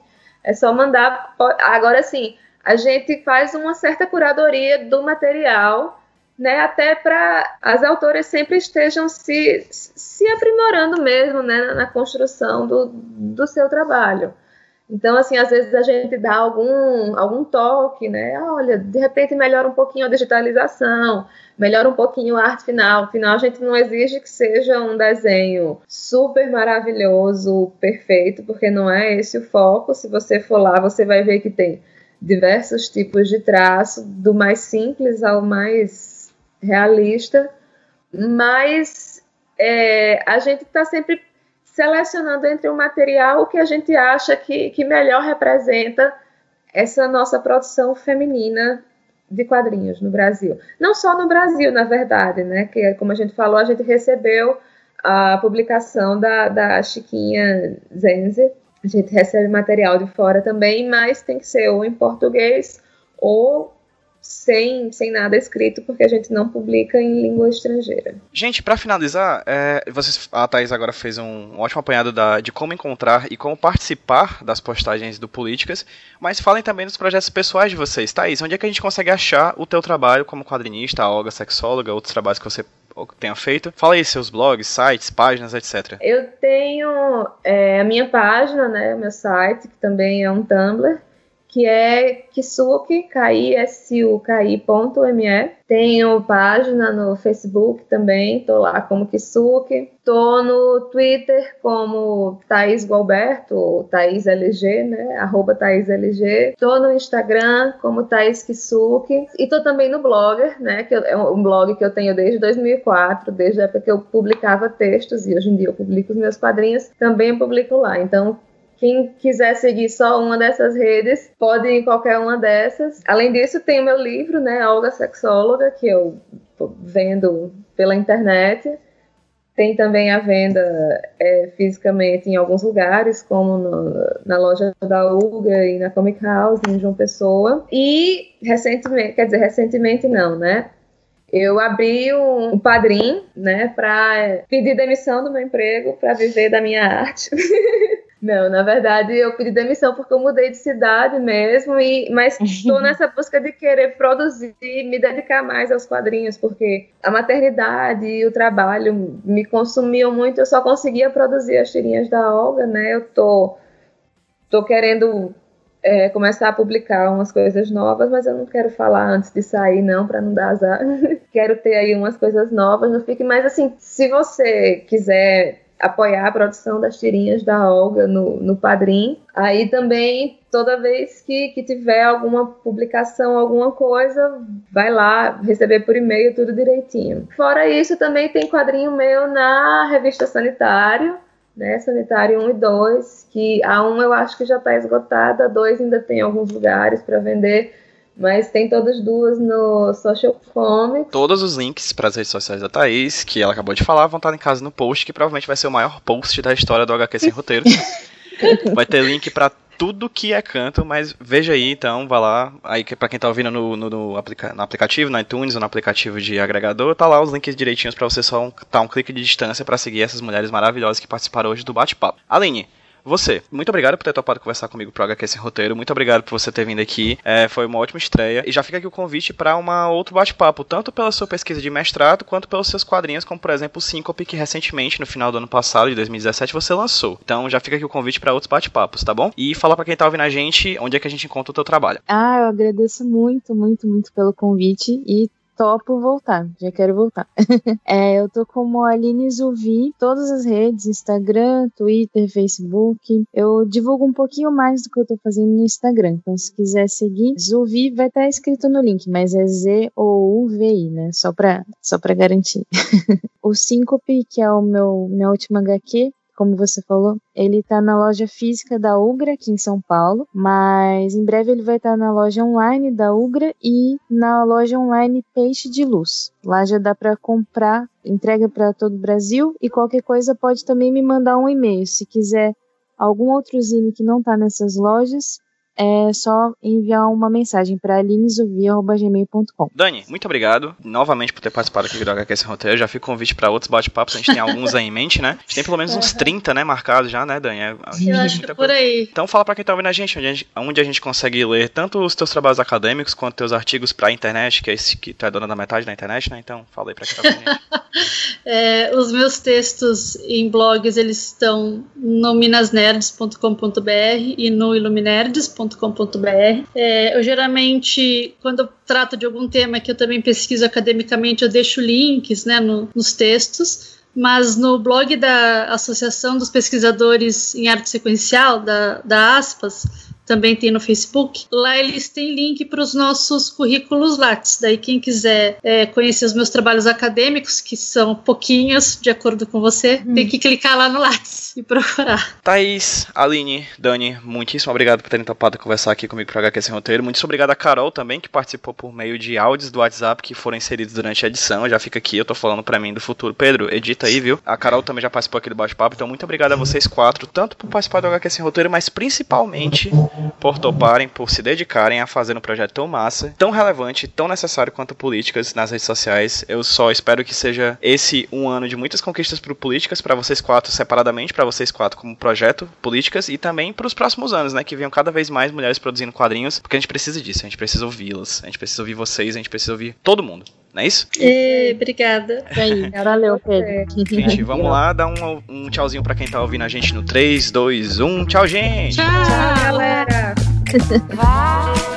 É só mandar. Agora sim, a gente faz uma certa curadoria do material, né? Até para as autoras sempre estejam se, se aprimorando mesmo, né? Na construção do, do seu trabalho. Então, assim, às vezes a gente dá algum, algum toque, né? Olha, de repente melhora um pouquinho a digitalização, melhora um pouquinho a arte final. Afinal, a gente não exige que seja um desenho super maravilhoso, perfeito, porque não é esse o foco. Se você for lá, você vai ver que tem diversos tipos de traço, do mais simples ao mais realista, mas é, a gente está sempre selecionando entre o material que a gente acha que, que melhor representa essa nossa produção feminina de quadrinhos no Brasil. Não só no Brasil, na verdade, né? Que, como a gente falou, a gente recebeu a publicação da, da Chiquinha Zenze. A gente recebe material de fora também, mas tem que ser ou em português ou sem, sem nada escrito, porque a gente não publica em língua estrangeira. Gente, para finalizar, é, vocês, a Thaís agora fez um, um ótimo apanhado da, de como encontrar e como participar das postagens do Políticas, mas falem também dos projetos pessoais de vocês. Thaís, onde é que a gente consegue achar o teu trabalho como quadrinista, Olga, sexóloga, outros trabalhos que você tenha feito. Fala aí seus blogs, sites, páginas, etc. Eu tenho é, a minha página, né, meu site, que também é um Tumblr, que é kisuki, K-I-S-U-K-I.me. Tenho página no Facebook também, tô lá como Kisuki. Tô no Twitter como Thaís Gualberto, ou Thaís LG, né? Arroba Thaís LG. Tô no Instagram como Thaís Kisuki. E tô também no Blogger, né? Que é um blog que eu tenho desde 2004, desde a época que eu publicava textos, e hoje em dia eu publico os meus quadrinhos, também publico lá. Então, quem quiser seguir só uma dessas redes, pode ir em qualquer uma dessas. Além disso, tem o meu livro, né, Olga Sexóloga, que eu vendo pela internet. Tem também a venda é, fisicamente em alguns lugares, como no, na loja da Uga e na Comic House, em João Pessoa. E recentemente, quer dizer, recentemente não, né? Eu abri um, um padrim, né, para pedir demissão do meu emprego para viver da minha arte. Não, na verdade eu pedi demissão porque eu mudei de cidade mesmo, e, mas estou nessa busca de querer produzir, me dedicar mais aos quadrinhos, porque a maternidade e o trabalho me consumiam muito, eu só conseguia produzir as tirinhas da Olga, né? Eu tô, tô querendo é, começar a publicar umas coisas novas, mas eu não quero falar antes de sair, não, para não dar azar. quero ter aí umas coisas novas, não fique mais assim, se você quiser apoiar a produção das tirinhas da Olga no, no Padrim. Aí também, toda vez que, que tiver alguma publicação, alguma coisa, vai lá receber por e-mail tudo direitinho. Fora isso, também tem quadrinho meu na revista Sanitário, né? Sanitário 1 e 2, que a 1 eu acho que já está esgotada, a 2 ainda tem alguns lugares para vender. Mas tem todas duas no Social Comics. Todos os links para as redes sociais da Thaís, que ela acabou de falar, vão estar em casa no post, que provavelmente vai ser o maior post da história do HQ Sem Roteiro. vai ter link para tudo que é canto, mas veja aí então, vá lá. Aí para quem tá ouvindo no, no, no, aplica no, aplicativo, no iTunes ou no aplicativo de agregador, tá lá os links direitinhos para você só um, tá um clique de distância para seguir essas mulheres maravilhosas que participaram hoje do bate-papo. Aline, você, muito obrigado por ter topado conversar comigo pro HQ Sem Roteiro. Muito obrigado por você ter vindo aqui. É, foi uma ótima estreia. E já fica aqui o convite para uma outro bate-papo, tanto pela sua pesquisa de mestrado, quanto pelos seus quadrinhos, como por exemplo o Syncope, que recentemente, no final do ano passado, de 2017, você lançou. Então já fica aqui o convite para outros bate-papos, tá bom? E falar para quem tá ouvindo a gente onde é que a gente encontra o teu trabalho. Ah, eu agradeço muito, muito, muito pelo convite e topo voltar, já quero voltar. é, eu tô como Aline Zuvi, todas as redes, Instagram, Twitter, Facebook. Eu divulgo um pouquinho mais do que eu tô fazendo no Instagram, então se quiser seguir, Zuvi vai estar tá escrito no link, mas é Z ou U V I, né? Só pra, só pra garantir. o Síncope, que é o meu minha última HQ, como você falou, ele está na loja física da Ugra aqui em São Paulo, mas em breve ele vai estar tá na loja online da Ugra e na loja online Peixe de Luz. Lá já dá para comprar, entrega para todo o Brasil e qualquer coisa pode também me mandar um e-mail se quiser algum outro zine que não está nessas lojas é só enviar uma mensagem para alinezovia.gmail.com. Dani, muito obrigado novamente por ter participado aqui do HQ Sem Roteiro. Já fica convite para outros bate-papos, a gente tem alguns aí em mente, né? A gente tem pelo menos uns 30, né, marcados já, né, Dani? É, Eu acho que por aí. Então fala para quem tá ouvindo a gente onde, a gente, onde a gente consegue ler tanto os teus trabalhos acadêmicos quanto teus artigos pra internet, que é esse que tu é dona da metade da internet, né? Então fala aí pra quem tá ouvindo a gente. é, os meus textos em blogs, eles estão no minasnerds.com.br e no iluminerds.com com.br. É, eu geralmente, quando eu trato de algum tema que eu também pesquiso academicamente, eu deixo links né, no, nos textos. Mas no blog da Associação dos Pesquisadores em Arte Sequencial, da, da ASPAS, também tem no Facebook. Lá eles têm link para os nossos currículos Lattes. Daí quem quiser é, conhecer os meus trabalhos acadêmicos, que são pouquinhos, de acordo com você, hum. tem que clicar lá no Lattes e procurar. Thaís, Aline, Dani, muitíssimo obrigado por terem topado conversar aqui comigo para HQ Sem Roteiro. Muito obrigado a Carol também, que participou por meio de áudios do WhatsApp que foram inseridos durante a edição. Já fica aqui, eu tô falando para mim do futuro. Pedro, edita aí, viu? A Carol também já participou aqui do bate-papo, então muito obrigado a vocês quatro, tanto por participar do HQ Sem Roteiro, mas principalmente por toparem, por se dedicarem a fazer um projeto tão massa, tão relevante, tão necessário quanto políticas nas redes sociais. Eu só espero que seja esse um ano de muitas conquistas para políticas, para vocês quatro separadamente, para vocês quatro como projeto, políticas, e também para os próximos anos, né? Que venham cada vez mais mulheres produzindo quadrinhos, porque a gente precisa disso, a gente precisa ouvi-las, a gente precisa ouvir vocês, a gente precisa ouvir todo mundo. Não é isso? E, obrigada. Valeu, Pedro. Gente, vamos lá dar um, um tchauzinho pra quem tá ouvindo a gente no 3, 2, 1. Tchau, gente! Tchau, galera. Vai.